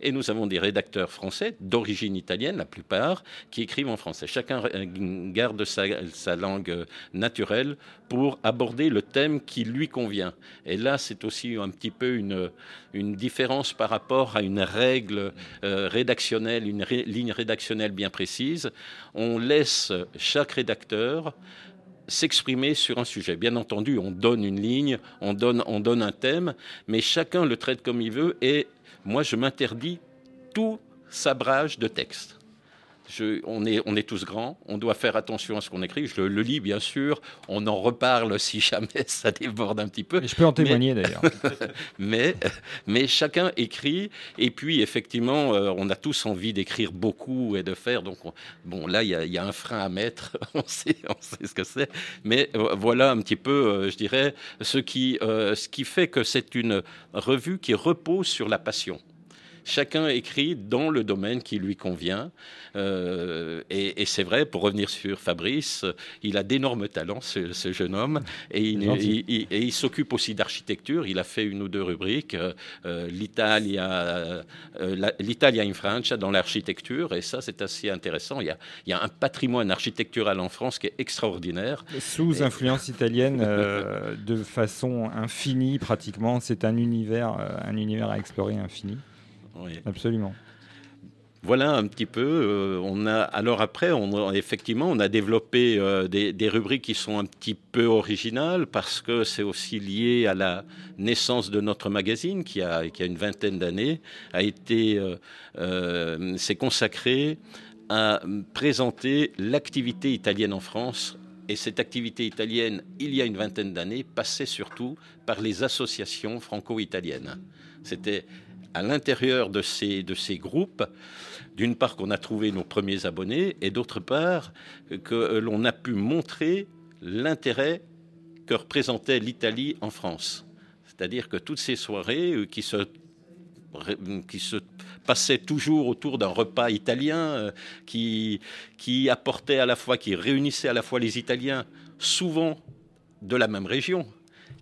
et nous avons des rédacteurs français d'origine italienne, la plupart, qui écrivent en français. Chacun garde sa, langue euh, naturelle pour aborder le thème qui lui convient. Et là, c'est aussi un petit peu une, différence par rapport à une règle euh, rédactionnelle, une ligne rédactionnelle bien précise. On laisse chaque rédacteur s'exprimer sur un sujet. Bien entendu, on donne une ligne, on donne, on donne un thème, mais chacun le traite comme il veut et moi, je m'interdis tout sabrage de texte. Je- on, est, on est tous grands, on doit faire attention à ce qu'on écrit. Je le, le lis, bien sûr. On en reparle si jamais ça déborde un petit peu. Et je peux en Mais- témoigner d'ailleurs. mais, mais chacun écrit. Et puis, effectivement, euh, on a tous envie d'écrire beaucoup et de faire. Donc, on- bon, là, il y, y a un frein à mettre. on, sait, on sait ce que c'est. Mais euh, voilà un petit peu, euh, je dirais, ce qui, ce qui fait que c'est une revue qui repose sur la passion. Chacun écrit dans le domaine qui lui convient. Euh, et et c'est vrai, pour revenir sur Fabrice, il a d'énormes talents, ce, ce jeune homme. Et il, Gentil. il- il- et il s'occupe aussi d'architecture. Il a fait une ou deux rubriques. euh, euh, L'Italia euh, l'Italia in Francia dans l'architecture. Et ça, c'est assez intéressant. Il y, a, il y a un patrimoine architectural en France qui est extraordinaire. Sous influence italienne, euh, de façon infinie pratiquement. C'est un univers, un univers à explorer infini. Oui. Absolument. voilà un petit peu. Euh, on a alors après, on, effectivement, on a développé euh, des, rubriques qui sont un petit peu originales parce que c'est aussi lié à la naissance de notre magazine qui a, qui a une vingtaine d'années, a été euh, s'est consacré à présenter l'activité italienne en France. Et cette activité italienne, il y a une vingtaine d'années, passait surtout par les associations franco-italiennes. C'était à l'intérieur de ces, de ces groupes, d'une part qu'on a trouvé nos premiers abonnés, et d'autre part que l'on a pu montrer l'intérêt que représentait l'Italie en France. C'est-à-dire que toutes ces soirées euh, qui se, qui se passaient toujours autour d'un repas italien, euh, qui, qui apportait à la fois, qui réunissait à la fois les Italiens, souvent de la même région,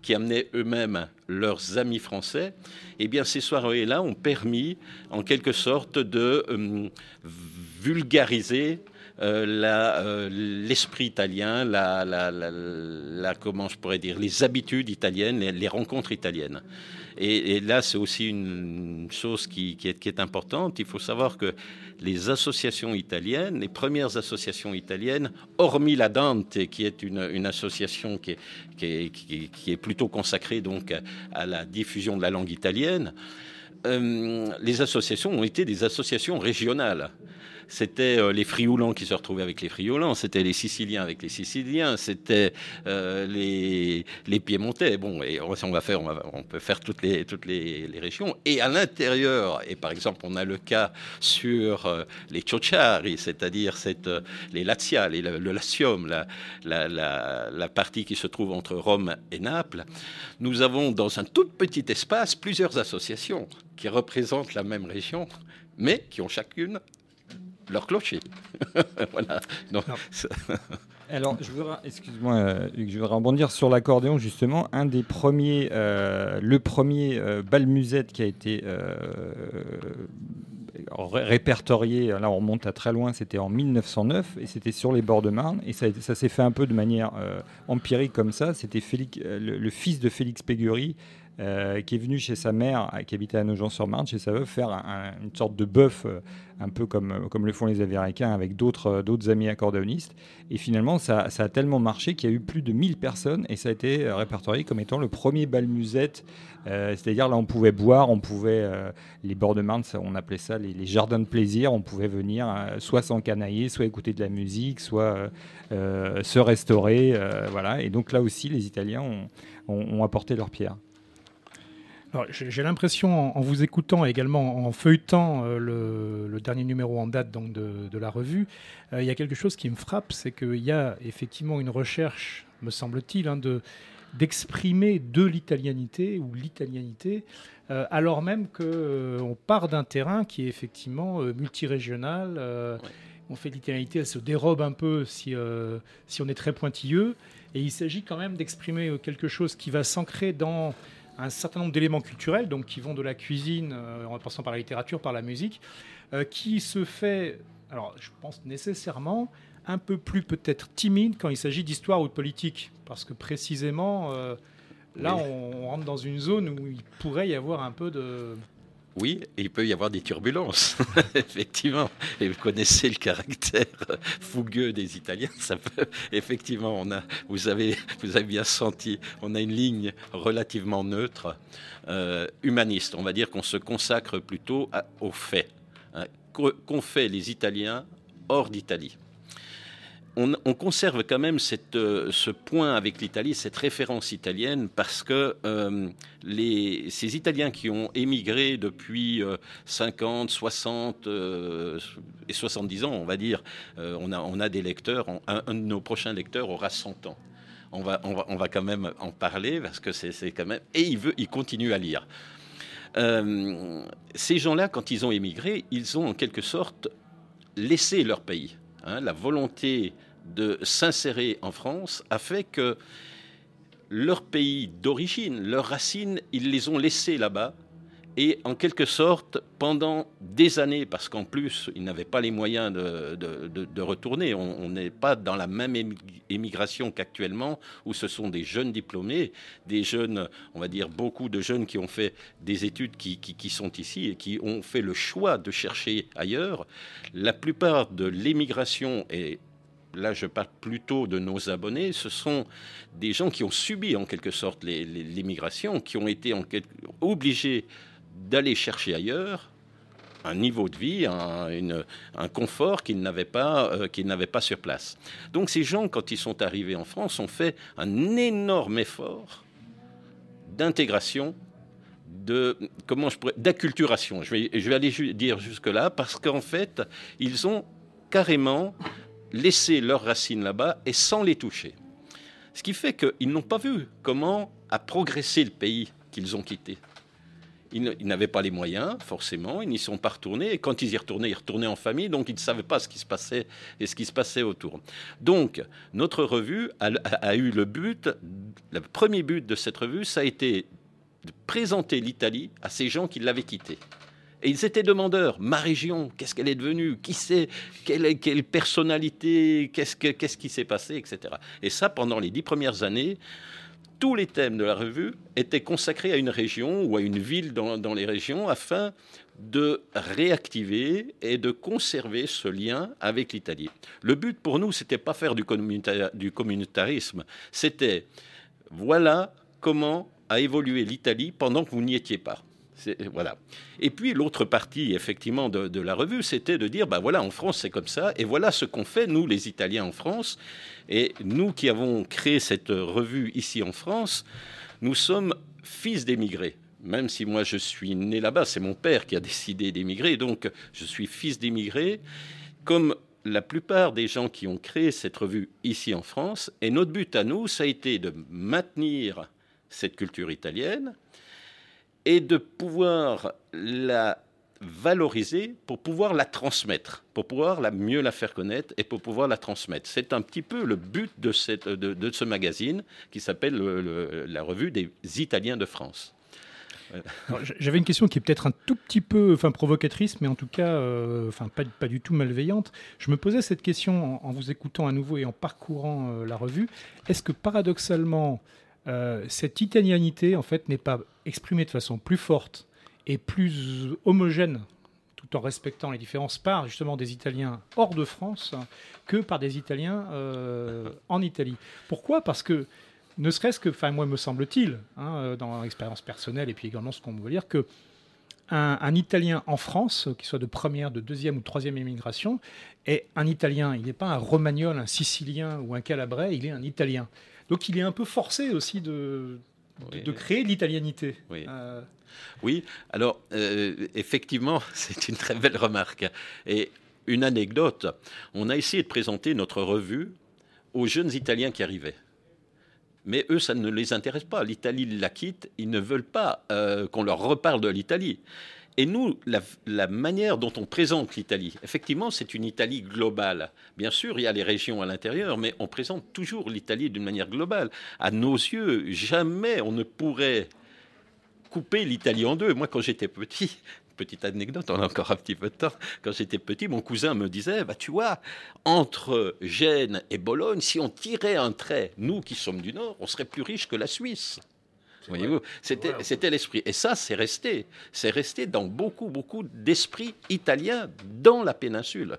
qui amenaient eux-mêmes leurs amis français, eh bien ces soirées-là ont permis en quelque sorte de euh, vulgariser euh, euh, l'esprit italien, la, comment je pourrais dire, les habitudes italiennes, les rencontres italiennes. Et, là, c'est aussi une chose qui, est, importante. Il faut savoir que les associations italiennes, les premières associations italiennes, hormis la Dante, qui est une, association qui est, plutôt consacrée donc à la diffusion de la langue italienne, euh, les associations ont été des associations régionales c'était euh, les frioulants qui se retrouvaient avec les frioulants, c'était les Siciliens avec les Siciliens, c'était euh, les, les Piémontais. Bon, et on va faire, on, peut faire toutes les toutes les, régions. Et à l'intérieur, et par exemple, on a le cas sur euh, les Ciociari, c'est-à-dire les Lazia, le Latium, la, la, la, la partie qui se trouve entre Rome et Naples. Nous avons dans un tout petit espace plusieurs associations qui représentent la même région, mais qui ont chacune leur clocher. voilà. Alors, je voudrais, excuse-moi, euh, je voudrais rebondir sur l'accordéon justement. Un des premiers, euh, le premier euh, bal musette qui a été répertorié, là on remonte à très loin, c'était en 1909 et c'était sur les bords de Marne et ça, s'est fait un peu de manière empirique comme ça. C'était le, fils de Félix Pégury euh, qui est venu chez sa mère, qui habitait à Nogent-sur-Marne, chez sa veuve, faire une sorte de bœuf, euh, un peu comme, comme le font les Américains, avec d'autres euh, amis accordéonistes. Et finalement, ça, a tellement marché qu'il y a eu plus de 1000 personnes et ça a été répertorié comme étant le premier bal musette. C'est-à-dire, là, on pouvait boire, on pouvait. les bords de Marne, on appelait ça les, jardins de plaisir. On pouvait venir soit s'encanailler, soit écouter de la musique, soit se restaurer. voilà. Et donc, là aussi, les Italiens ont apporté leur pierre. J'ai l'impression, en, vous écoutant et également en feuilletant euh, le, dernier numéro en date donc, de, la revue, euh, il y a quelque chose qui me frappe, c'est qu'il y a effectivement une recherche, me semble-t-il, hein, de d'exprimer de l'italianité ou l'italianité, euh, alors même qu'on part d'un terrain qui est effectivement multirégional. On fait l'italianité, elle se dérobe un peu si, si on est très pointilleux. Et il s'agit quand même d'exprimer quelque chose qui va s'ancrer dans un certain nombre d'éléments culturels, donc qui vont de la cuisine, euh, en passant par la littérature, par la musique, euh, qui se fait, alors je pense nécessairement, un peu plus peut-être timide quand il s'agit d'histoire ou de politique, parce que précisément, euh, là, on rentre dans une zone où il pourrait y avoir un peu de oui, il peut y avoir des turbulences, effectivement. Et vous connaissez le caractère fougueux des Italiens. Effectivement, on a, vous avez, vous avez bien senti, on a une ligne relativement neutre, euh, humaniste. On va dire qu'on se consacre plutôt aux faits. Hein, qu'ont fait les Italiens hors d'Italie on, conserve quand même euh, ce point avec l'Italie, cette référence italienne, parce que euh, ces Italiens qui ont émigré depuis 50, euh, 60 et 70 ans, on va dire, on, a, des lecteurs, un, de nos prochains lecteurs aura 100 ans. On va, quand même en parler, parce que c'est quand même... Et il, veut, il continue à lire. ces gens-là, quand ils ont émigré, ils ont en quelque sorte laissé leur pays. Hein, la volonté de s'insérer en France a fait que leur pays d'origine, leurs racines, ils les ont laissés là-bas Et en quelque sorte, pendant des années, parce qu'en plus, ils n'avaient pas les moyens de, de, retourner, on n'est pas dans la même émigration qu'actuellement, où ce sont des jeunes diplômés, des jeunes, on va dire beaucoup de jeunes qui ont fait des études qui, qui sont ici et qui ont fait le choix de chercher ailleurs. La plupart de l'émigration est là je parle plutôt de nos abonnés, ce sont des gens qui ont subi en quelque sorte l'immigration, qui ont été obligés d'aller chercher ailleurs un niveau de vie, un, confort qu'ils n'avaient pas, euh, pas sur place. Donc ces gens, quand ils sont arrivés en France, ont fait un énorme effort d'intégration, de comment je d'acculturation. Je vais, je vais aller dire jusque là parce qu'en fait, ils ont carrément laissé leurs racines là-bas et sans les toucher. Ce qui fait qu'ils n'ont pas vu comment a progressé le pays qu'ils ont quitté. Ils n'avaient pas les moyens, forcément, ils n'y sont pas retournés. Et quand ils y retournaient, ils retournaient en famille, donc ils ne savaient pas ce qui se passait et ce qui se passait autour. Donc, notre revue a, eu le but, le premier but de cette revue, ça a été de présenter l'Italie à ces gens qui l'avaient quittée. Et ils étaient demandeurs. Ma région, qu'est-ce qu'elle est devenue? Qui c'est? Quelle, quelle, personnalité? Qu'est-ce, qu'est-ce qui s'est passé? Etc. Et ça, pendant les dix premières années, tous les thèmes de la revue étaient consacrés à une région ou à une ville dans, les régions afin de réactiver et de conserver ce lien avec l'Italie. Le but pour nous, c'était pas faire du, du communautarisme, c'était voilà comment a évolué l'Italie pendant que vous n'y étiez pas. Voilà. Et puis l'autre partie, effectivement, de, la revue, c'était de dire, ben voilà, en France, c'est comme ça, et voilà ce qu'on fait, nous, les Italiens en France. Et nous qui avons créé cette revue ici en France, nous sommes fils d'émigrés. Même si moi, je suis né là-bas, c'est mon père qui a décidé d'émigrer, donc je suis fils d'émigrés. Comme la plupart des gens qui ont créé cette revue ici en France, et notre but à nous, ça a été de maintenir cette culture italienne, et de pouvoir la valoriser pour pouvoir la transmettre, pour pouvoir la mieux la faire connaître et pour pouvoir la transmettre. C'est un petit peu le but de, ce magazine qui s'appelle la revue des Italiens de France. J'avais une question qui est peut-être un tout petit peu enfin, provocatrice, mais en tout cas euh, enfin, pas, pas, du tout malveillante. Je me posais cette question en, vous écoutant à nouveau et en parcourant euh, la revue. Est-ce que paradoxalement, euh, cette italianité en fait n'est pas exprimée de façon plus forte et plus homogène tout en respectant les différences par justement des Italiens hors de France que par des Italiens euh, en Italie. Pourquoi? Parce que ne serait-ce que, enfin moi me semble-t-il, hein, euh, dans l'expérience personnelle et puis également ce qu'on veut dire, que un, Italien en France, qu'il soit de première, de deuxième ou troisième immigration, est un Italien. Il n'est pas un Romagnol, un Sicilien ou un Calabrais, il est un Italien. Donc il est un peu forcé aussi de, de, créer l'italianité. Oui. Euh, oui, alors euh, effectivement, c'est une très belle remarque. Et une anecdote, on a essayé de présenter notre revue aux jeunes Italiens qui arrivaient. Mais eux, ça ne les intéresse pas. L'Italie la quitte, ils ne veulent pas euh, qu'on leur reparle de l'Italie. Et nous, la, manière dont on présente l'Italie, effectivement, c'est une Italie globale. Bien sûr, il y a les régions à l'intérieur, mais on présente toujours l'Italie d'une manière globale. À nos yeux, jamais on ne pourrait couper l'Italie en deux. Moi, quand j'étais petit, petite anecdote, on a encore un petit peu de temps. Quand j'étais petit, mon cousin me disait, bah, tu vois, entre Gênes et Bologne, si on tirait un trait, nous qui sommes du Nord, on serait plus riches que la Suisse. Voyez-vous, c'était l'esprit. Et ça, c'est resté. C'est resté dans beaucoup, beaucoup d'esprits italiens dans la péninsule.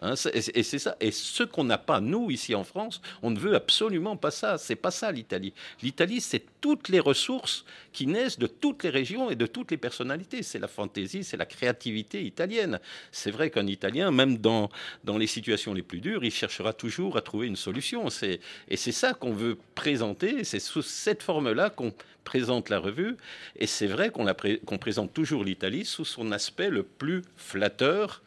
Hein, et c'est ça. Et ce qu'on n'a pas, nous, ici en France, on ne veut absolument pas ça. C'est pas ça l'Italie. L'Italie, c'est toutes les ressources qui naissent de toutes les régions et de toutes les personnalités. C'est la fantaisie, c'est la créativité italienne. C'est vrai qu'un Italien, même dans, dans les situations les plus dures, il cherchera toujours à trouver une solution. Et c'est ça qu'on veut présenter. C'est sous cette forme-là qu'on présente la revue. Et c'est vrai qu'on présente toujours l'Italie sous son aspect le plus flatteur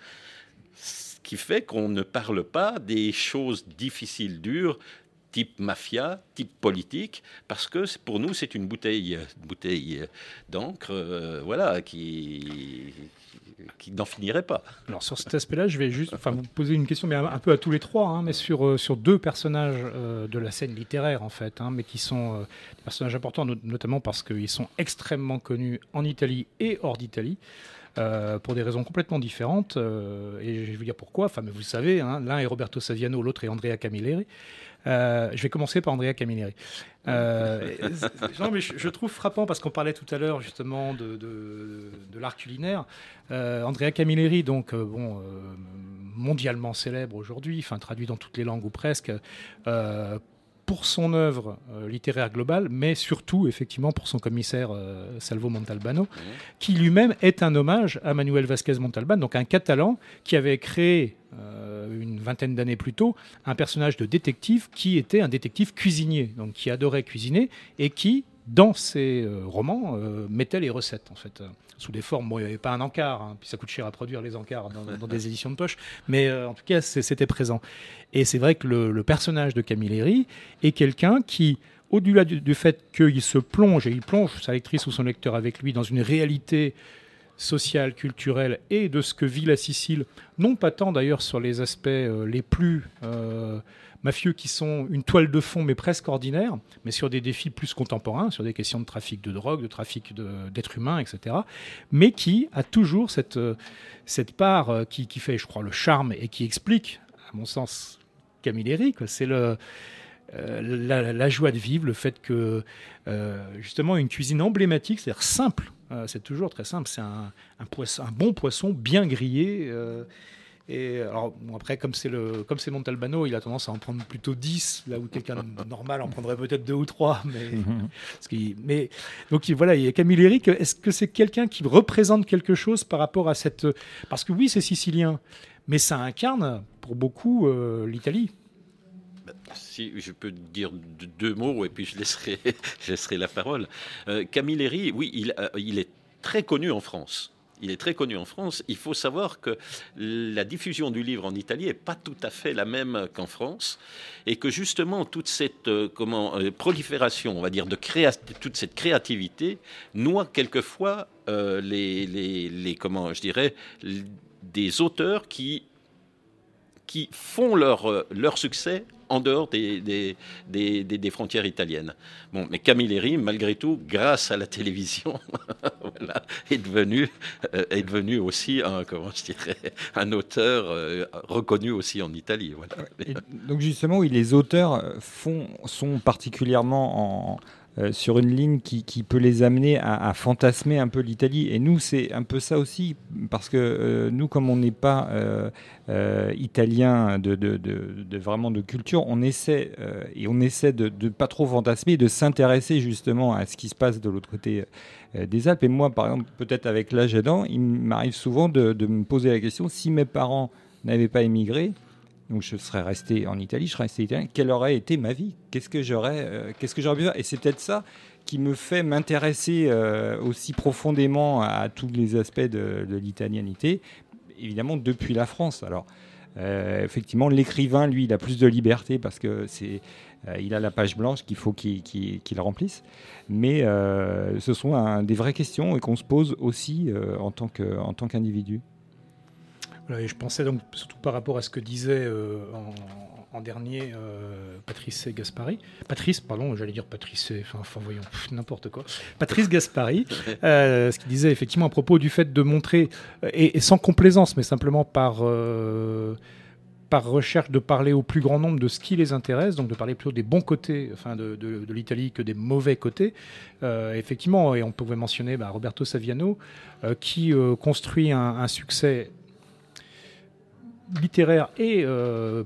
qui fait qu'on ne parle pas des choses difficiles, dures, type mafia, type politique, parce que pour nous, c'est une bouteille, bouteille d'encre, voilà, qui, qui n'en finirait pas. Alors sur cet aspect-là, je vais juste enfin, vous poser une question, mais un, peu à tous les trois, hein, mais sur, euh, sur deux personnages euh, de la scène littéraire en fait, hein, mais qui sont euh, des personnages importants, notamment parce qu'ils sont extrêmement connus en Italie et hors d'Italie. Pour des raisons complètement différentes, et je vais vous dire pourquoi. Enfin, mais vous le savez, hein, l'un est Roberto Saviano, l'autre est Andrea Camilleri. Euh, je vais commencer par Andrea Camilleri. Euh, non, mais je, trouve frappant parce qu'on parlait tout à l'heure justement de, de, l'art culinaire. Euh, Andrea Camilleri, donc bon, mondialement célèbre aujourd'hui, enfin traduit dans toutes les langues ou presque, pour son œuvre littéraire globale, mais surtout effectivement pour son commissaire Salvo Montalbano, qui lui-même est un hommage à Manuel Vasquez Montalban, donc un Catalan qui avait créé une vingtaine d'années plus tôt, un personnage de détective qui était un détective cuisinier, donc qui adorait cuisiner et qui, dans ses euh, romans, euh, mettait les recettes, en fait, euh, sous des formes. Bon, il n'y avait pas un encart, hein, puis ça coûte cher à produire les encarts dans, des éditions de poche, mais en tout cas, c'était présent. Et c'est vrai que le, personnage de Camilleri est quelqu'un qui, au-delà du, du, fait qu'il se plonge, et il plonge sa lectrice ou son lecteur avec lui dans une réalité social, culturel et de ce que vit la Sicile, non pas tant d'ailleurs sur les aspects euh, les plus euh, mafieux qui sont une toile de fond mais presque ordinaire, mais sur des défis plus contemporains, sur des questions de trafic de drogue, de trafic d'êtres humains, etc. Mais qui a toujours cette, euh, cette part qui, fait, je crois, le charme et qui explique, à mon sens, Camilleri, c'est le... la, joie de vivre, le fait que justement une cuisine emblématique, c'est-à-dire simple, euh, c'est toujours très simple. C'est un, un bon poisson bien grillé. Et alors, après, comme c'est le, comme c'est Montalbano, il a tendance à en prendre plutôt 10, là où quelqu'un de normal en prendrait peut-être 2 ou 3. Mais, mais donc voilà, il y a Camille Eric. Est-ce que c'est quelqu'un qui représente quelque chose par rapport à cette. Parce que oui, c'est sicilien, mais ça incarne pour beaucoup euh, l'Italie si je peux dire deux mots et puis je laisserai, je laisserai la parole. Euh, Camilleri, oui, il, euh, il est très connu en France. Il est très connu en France. Il faut savoir que la diffusion du livre en Italie n'est pas tout à fait la même qu'en France, et que justement toute cette euh, comment prolifération, on va dire, de toute cette créativité noie quelquefois les, les, comment je dirais, des auteurs qui qui font leur, leur succès en dehors des, des, des, frontières italiennes. Bon, mais Camilleri, malgré tout, grâce à la télévision, voilà, est, devenu, euh, est devenu aussi un, comment je dirais, un auteur euh, reconnu aussi en Italie. Donc justement, oui, les auteurs euh, font, sont particulièrement en euh, sur une ligne qui, peut les amener à, fantasmer un peu l'Italie. Et nous, c'est un peu ça aussi, parce que euh, nous, comme on n'est pas euh, italien de, vraiment de culture, on essaie, et on essaie de ne pas trop fantasmer, de s'intéresser justement à ce qui se passe de l'autre côté des Alpes. Et moi, par exemple, peut-être avec l'âge aidant, il m'arrive souvent de me poser la question, si mes parents n'avaient pas émigré, donc je serais resté en Italie, je serais resté italien, quelle aurait été ma vie? Qu'est-ce que j'aurais euh, qu'est-ce que j'aurais pu faire? Et c'est peut-être ça qui me fait m'intéresser euh, aussi profondément à, tous les aspects de, l'italianité, évidemment depuis la France. Alors euh, effectivement, l'écrivain, lui, il a plus de liberté parce que c'est il a la page blanche qu'il faut qu'il remplisse. Mais ce sont des vraies questions et qu'on se pose aussi en tant qu'individu je pensais donc surtout par rapport à ce que disait euh, en, dernier euh, Patrice Gaspari. Patrice, pardon, j'allais dire Patrice, enfin, voyons, n'importe quoi. Patrice Gaspari, euh, ce qu'il disait effectivement à propos du fait de montrer, et, sans complaisance, mais simplement par par recherche de parler au plus grand nombre de ce qui les intéresse, donc de parler plutôt des bons côtés enfin de, l'Italie que des mauvais côtés. effectivement, et on pouvait mentionner bah, Roberto Saviano, qui construit un, succès littéraire et euh,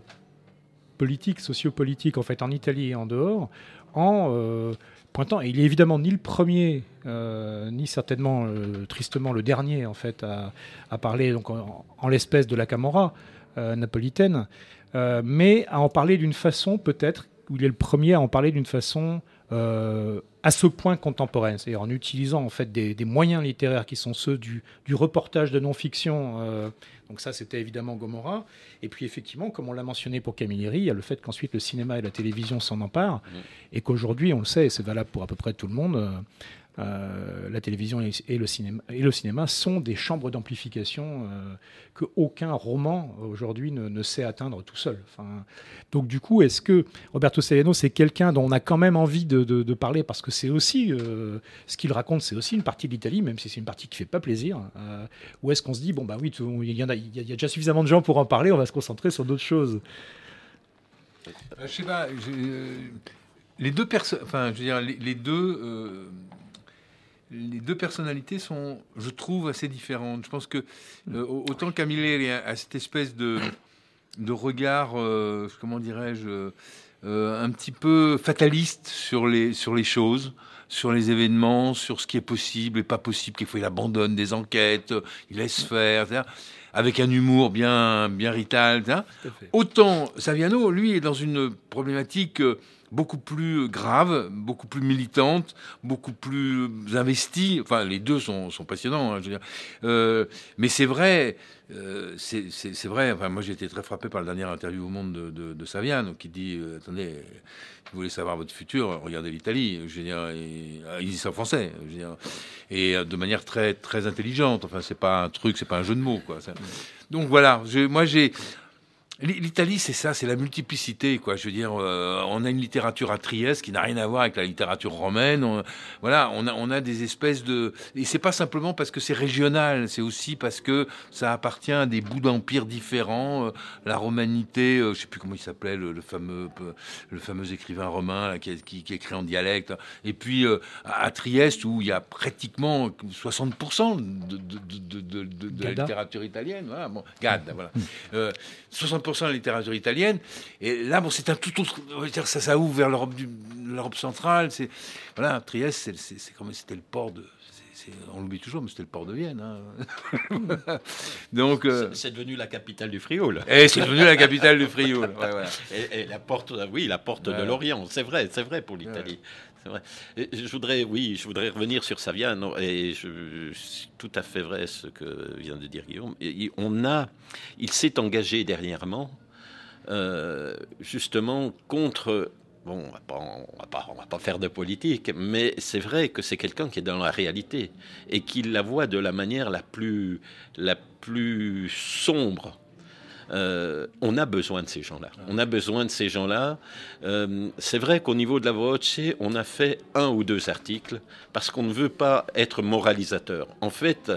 politique, sociopolitique, en fait, en Italie et en dehors, en euh, pointant. Et il est évidemment ni le premier, euh, ni certainement tristement le dernier, en fait, à, parler donc en, l'espèce de la Camorra napolitaine, mais à en parler d'une façon peut-être où il est le premier à en parler d'une façon à ce point contemporaine, c'est-à-dire en utilisant en fait des, moyens littéraires qui sont ceux du, reportage de non-fiction. donc ça, c'était évidemment Gomorrah. Et puis effectivement, comme on l'a mentionné pour Camilleri, il y a le fait qu'ensuite le cinéma et la télévision s'en emparent, mmh. et qu'aujourd'hui, on le sait, et c'est valable pour à peu près tout le monde, euh, la télévision et le, cinéma, sont des chambres d'amplification euh, que aucun roman aujourd'hui ne, sait atteindre tout seul. Donc du coup, est-ce que Roberto Saviano, c'est quelqu'un dont on a quand même envie de, parler? Parce que c'est aussi euh, ce qu'il raconte, c'est aussi une partie de l'Italie, même si c'est une partie qui fait pas plaisir. ou est-ce qu'on se dit bon bah oui, il y, a, il y, a déjà suffisamment de gens pour en parler, on va se concentrer sur d'autres choses. je sais pas. les deux personnes, enfin, je veux dire, les, deux les deux personnalités sont, je trouve, assez différentes. Je pense que euh, autant Camille a cette espèce de, de regard, euh, comment dirais-je, euh, un petit peu fataliste sur les, sur les choses, sur les événements, sur ce qui est possible et pas possible, qu'il faut il abandonne des enquêtes, il laisse faire, avec un humour bien, bien rital. Autant Saviano, lui, est dans une problématique beaucoup plus grave, beaucoup plus militante, beaucoup plus investie. Enfin, les deux sont, passionnants, hein, je veux dire. Euh, mais c'est vrai, euh, c'est vrai. Enfin, moi, j'ai été très frappé par la dernière interview au Monde de, de, Saviano, qui dit euh, Attendez, vous voulez savoir votre futur Regardez l'Italie. Je veux dire, dit ça en français. Je veux dire, et de manière très, très intelligente. Enfin, c'est pas un truc, c'est pas un jeu de mots. Donc voilà, moi, j'ai L'Italie, c'est ça, c'est la multiplicité, quoi. Je veux dire, euh, on a une littérature à Trieste qui n'a rien à voir avec la littérature romaine. voilà, on a, on a des espèces de, et c'est pas simplement parce que c'est régional, c'est aussi parce que ça appartient à des bouts d'empire différents. Euh, la romanité, euh, je sais plus comment il s'appelait, le, fameux, le fameux écrivain romain qui, qui, écrit en dialecte. Et puis à Trieste, où il y a pratiquement 60% de, de, de, de, la littérature italienne. Voilà, bon, Gad, voilà. 60 de la littérature italienne. Et là, bon, c'est un tout autre. Ça, ça ouvre vers l'Europe centrale. C'est voilà, Trieste, c'est comme c'était le port de. on l'oublie toujours, mais c'était le port de Vienne. Hein. Donc, euh, c'est devenu la capitale du Frioul. Et c'est devenu la capitale du Frioul. et, la porte, oui, la porte de l'Orient. C'est vrai, c'est vrai pour l'Italie. C'est je voudrais, oui, je voudrais revenir sur Saviano et je, tout à fait vrai ce que vient de dire Guillaume. On a, il s'est engagé dernièrement, euh, justement contre. Bon, on va pas, on va pas, faire de politique, mais c'est vrai que c'est quelqu'un qui est dans la réalité et qui la voit de la manière la plus sombre euh, on a besoin de ces gens-là. On a besoin de ces gens-là. Euh, c'est vrai qu'au niveau de la Voce, on a fait un ou deux articles parce qu'on ne veut pas être moralisateur. En fait,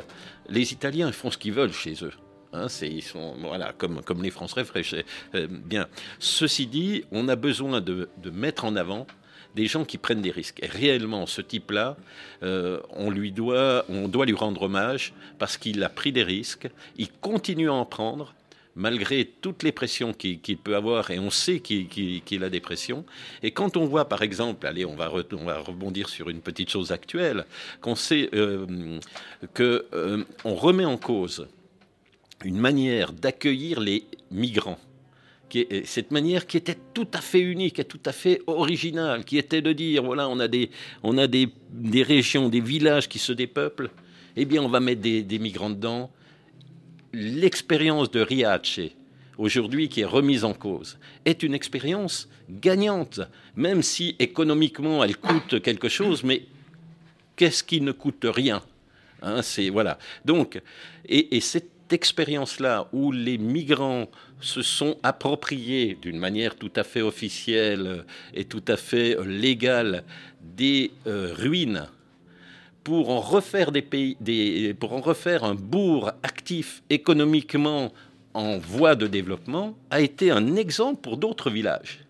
les Italiens font ce qu'ils veulent chez eux. Hein, ils sont voilà comme comme les Français feraient euh, bien. Ceci dit, on a besoin de, mettre en avant des gens qui prennent des risques. Et réellement, ce type-là, on lui doit, on doit lui rendre hommage parce qu'il a pris des risques. Il continue à en prendre malgré toutes les pressions qu'il peut avoir, et on sait qu'il a des pressions. Et quand on voit, par exemple, allez, on va, on va rebondir sur une petite chose actuelle, qu'on sait euh, euh, remet en cause une manière d'accueillir les migrants. Cette manière qui était tout à fait unique et tout à fait originale, qui était de dire voilà, on a des, on a des, des régions, des villages qui se dépeuplent, eh bien, on va mettre des, des migrants dedans, l'expérience de Riace, aujourd'hui qui est remise en cause, est une expérience gagnante, même si économiquement elle coûte quelque chose, mais qu'est-ce qui ne coûte rien hein, C'est voilà. Donc, et, cette expérience-là où les migrants se sont appropriés d'une manière tout à fait officielle et tout à fait légale des euh, ruines pour en refaire des pays, pour en refaire un bourg actif économiquement en voie de développement, a été un exemple pour d'autres villages.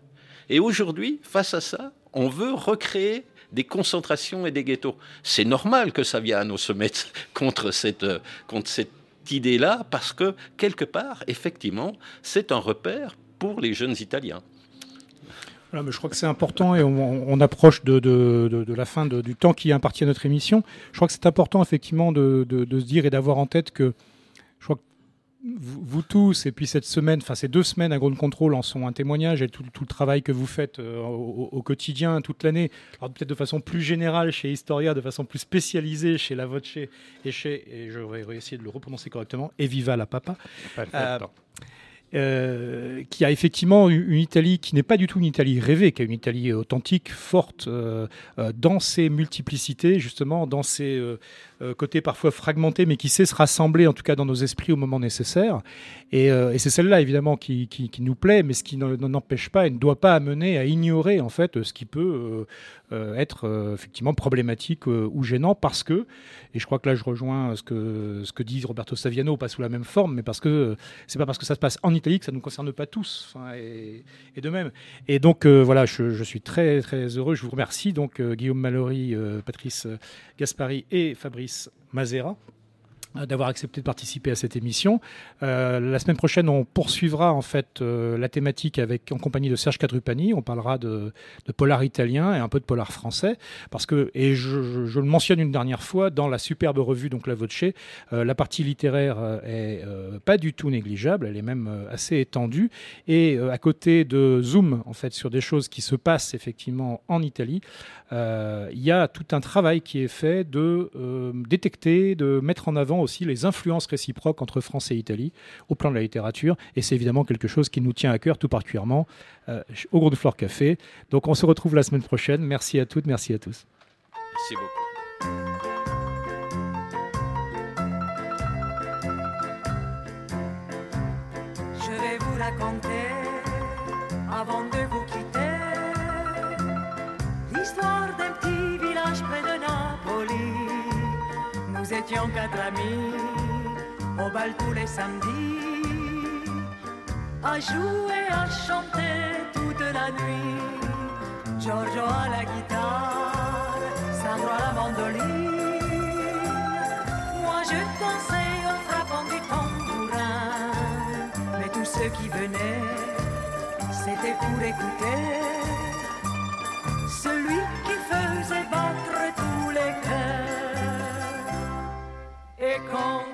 Et aujourd'hui, face à ça, on veut recréer des concentrations et des ghettos. C'est normal que Saviano se mette contre cette, contre cette idée-là, parce que quelque part, effectivement, c'est un repère pour les jeunes Italiens mais je crois que c'est important et on, approche de, la fin du temps qui est imparti à notre émission. Je crois que c'est important effectivement de, se dire et d'avoir en tête que je crois que vous, tous, et puis cette semaine, enfin ces deux semaines à Ground Control en sont un témoignage et tout, le travail que vous faites euh, au, quotidien, toute l'année, alors peut-être de façon plus générale chez Historia, de façon plus spécialisée chez La Voce et chez, et je vais essayer de le reprononcer correctement, et Viva la Papa. Euh, qui a effectivement une Italie qui n'est pas du tout une Italie rêvée, qui est une Italie authentique, forte, euh, euh, dans ses multiplicités, justement, dans ses côtés parfois fragmentés, mais qui sait se rassembler, en tout cas dans nos esprits au moment nécessaire. Et, c'est celle-là, évidemment, qui, qui, nous plaît, mais ce qui n'empêche pas et ne doit pas amener à ignorer, en fait, ce qui peut être effectivement problématique ou gênant, parce que, et je crois que là, je rejoins ce que, ce que dit Roberto Saviano, pas sous la même forme, mais parce que c'est pas parce que ça se passe en Italie que ça ne nous concerne pas tous, et, de même. Et donc euh, voilà, je, suis très très heureux. Je vous remercie donc euh, Guillaume Mallory, euh, Patrice Gaspari et Fabrice Mazera euh, d'avoir accepté de participer à cette émission. Euh, la semaine prochaine, on poursuivra en fait euh, la thématique avec en compagnie de Serge Cadrupani. On parlera de, polar italien et un peu de polar français, parce que et je, le mentionne une dernière fois dans la superbe revue donc La Voce, la partie littéraire est pas du tout négligeable, elle est même assez étendue. Et à côté de zoom en fait sur des choses qui se passent effectivement en Italie, il y a tout un travail qui est fait de détecter, de mettre en avant aussi les influences réciproques entre France et Italie au plan de la littérature. Et c'est évidemment quelque chose qui nous tient à cœur tout particulièrement euh, au Gros de Flore Café. Donc on se retrouve la semaine prochaine. Merci à toutes, merci à tous. Merci beaucoup. Je vais vous raconter avant de vous nous étions quatre amis au bal tous les samedis, à jouer, à chanter toute la nuit. Giorgio à la guitare, Sandro à la mandoline. Moi je dansais au frappant du tambourin, mais tous ceux qui venaient, c'était pour écouter Et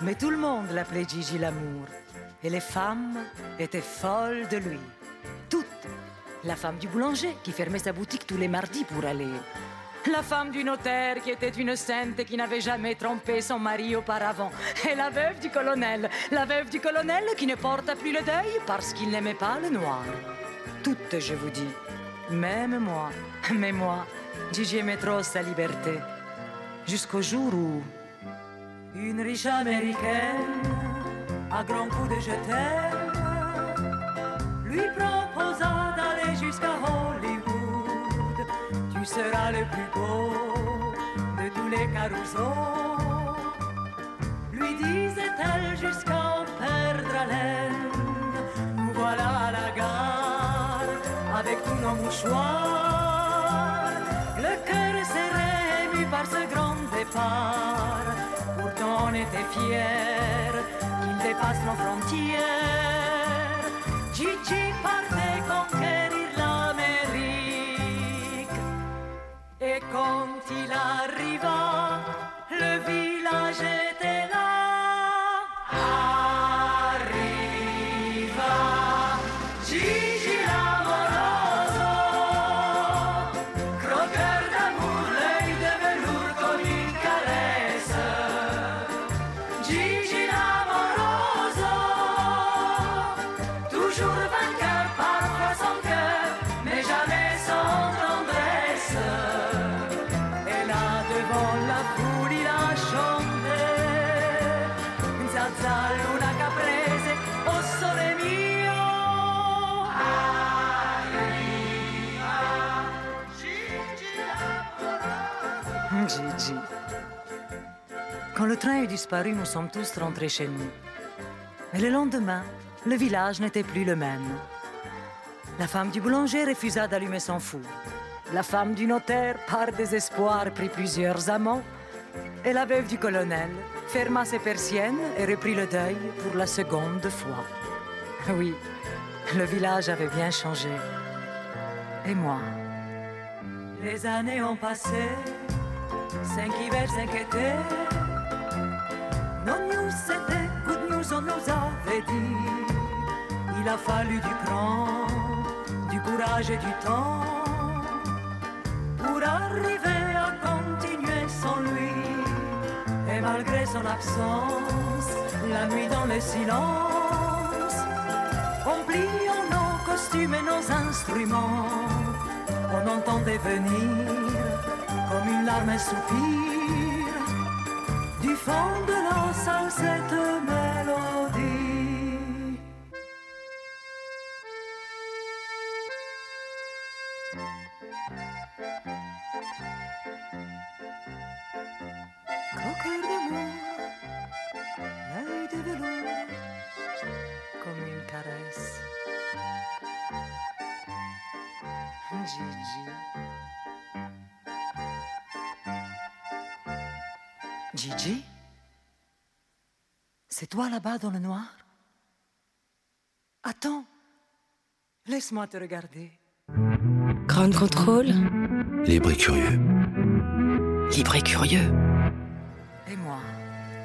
Mais tout le monde l'appelait Gigi l'amour. Et les femmes étaient folles de lui. Toutes. La femme du boulanger qui fermait sa boutique tous les mardis pour aller. La femme du notaire qui était une sainte et qui n'avait jamais trompé son mari auparavant. Et la veuve du colonel. La veuve du colonel qui ne porta plus le deuil parce qu'il n'aimait pas le noir. Toutes, je vous dis. Même moi. Mais moi, Gigi aimait trop sa liberté. Jusqu'au jour où une riche américaine, à grands coups de je lui proposa d'aller jusqu'à Hollywood. Tu seras le plus beau de tous les carousaux. Lui disait-elle jusqu'à perdre haleine. Nous voilà à la gare avec tous nos mouchoirs. Le cœur serré ému par ce grand départ on était fiers qu'il dépasse nos frontières. Gigi partait conquérir l'Amérique. Et quand il arriva, le village était train eut disparu, nous sommes tous rentrés chez nous. Mais le lendemain, le village n'était plus le même. La femme du boulanger refusa d'allumer son four. La femme du notaire, par désespoir, prit plusieurs amants. Et la veuve du colonel ferma ses persiennes et reprit le deuil pour la seconde fois. Oui, le village avait bien changé. Et moi Les années ont passé, cinq hivers, cinq étés. On nous avait dit. Il a fallu du cran, du courage et du temps pour arriver à continuer sans lui. Et malgré son absence, la nuit dans le silence, on pliant nos costumes et nos instruments, on entendait venir comme une larme un soupir du fond de la salle cette toi là-bas dans le noir? Attends, laisse-moi te regarder. Grand contrôle. Libre et curieux. Libre et curieux.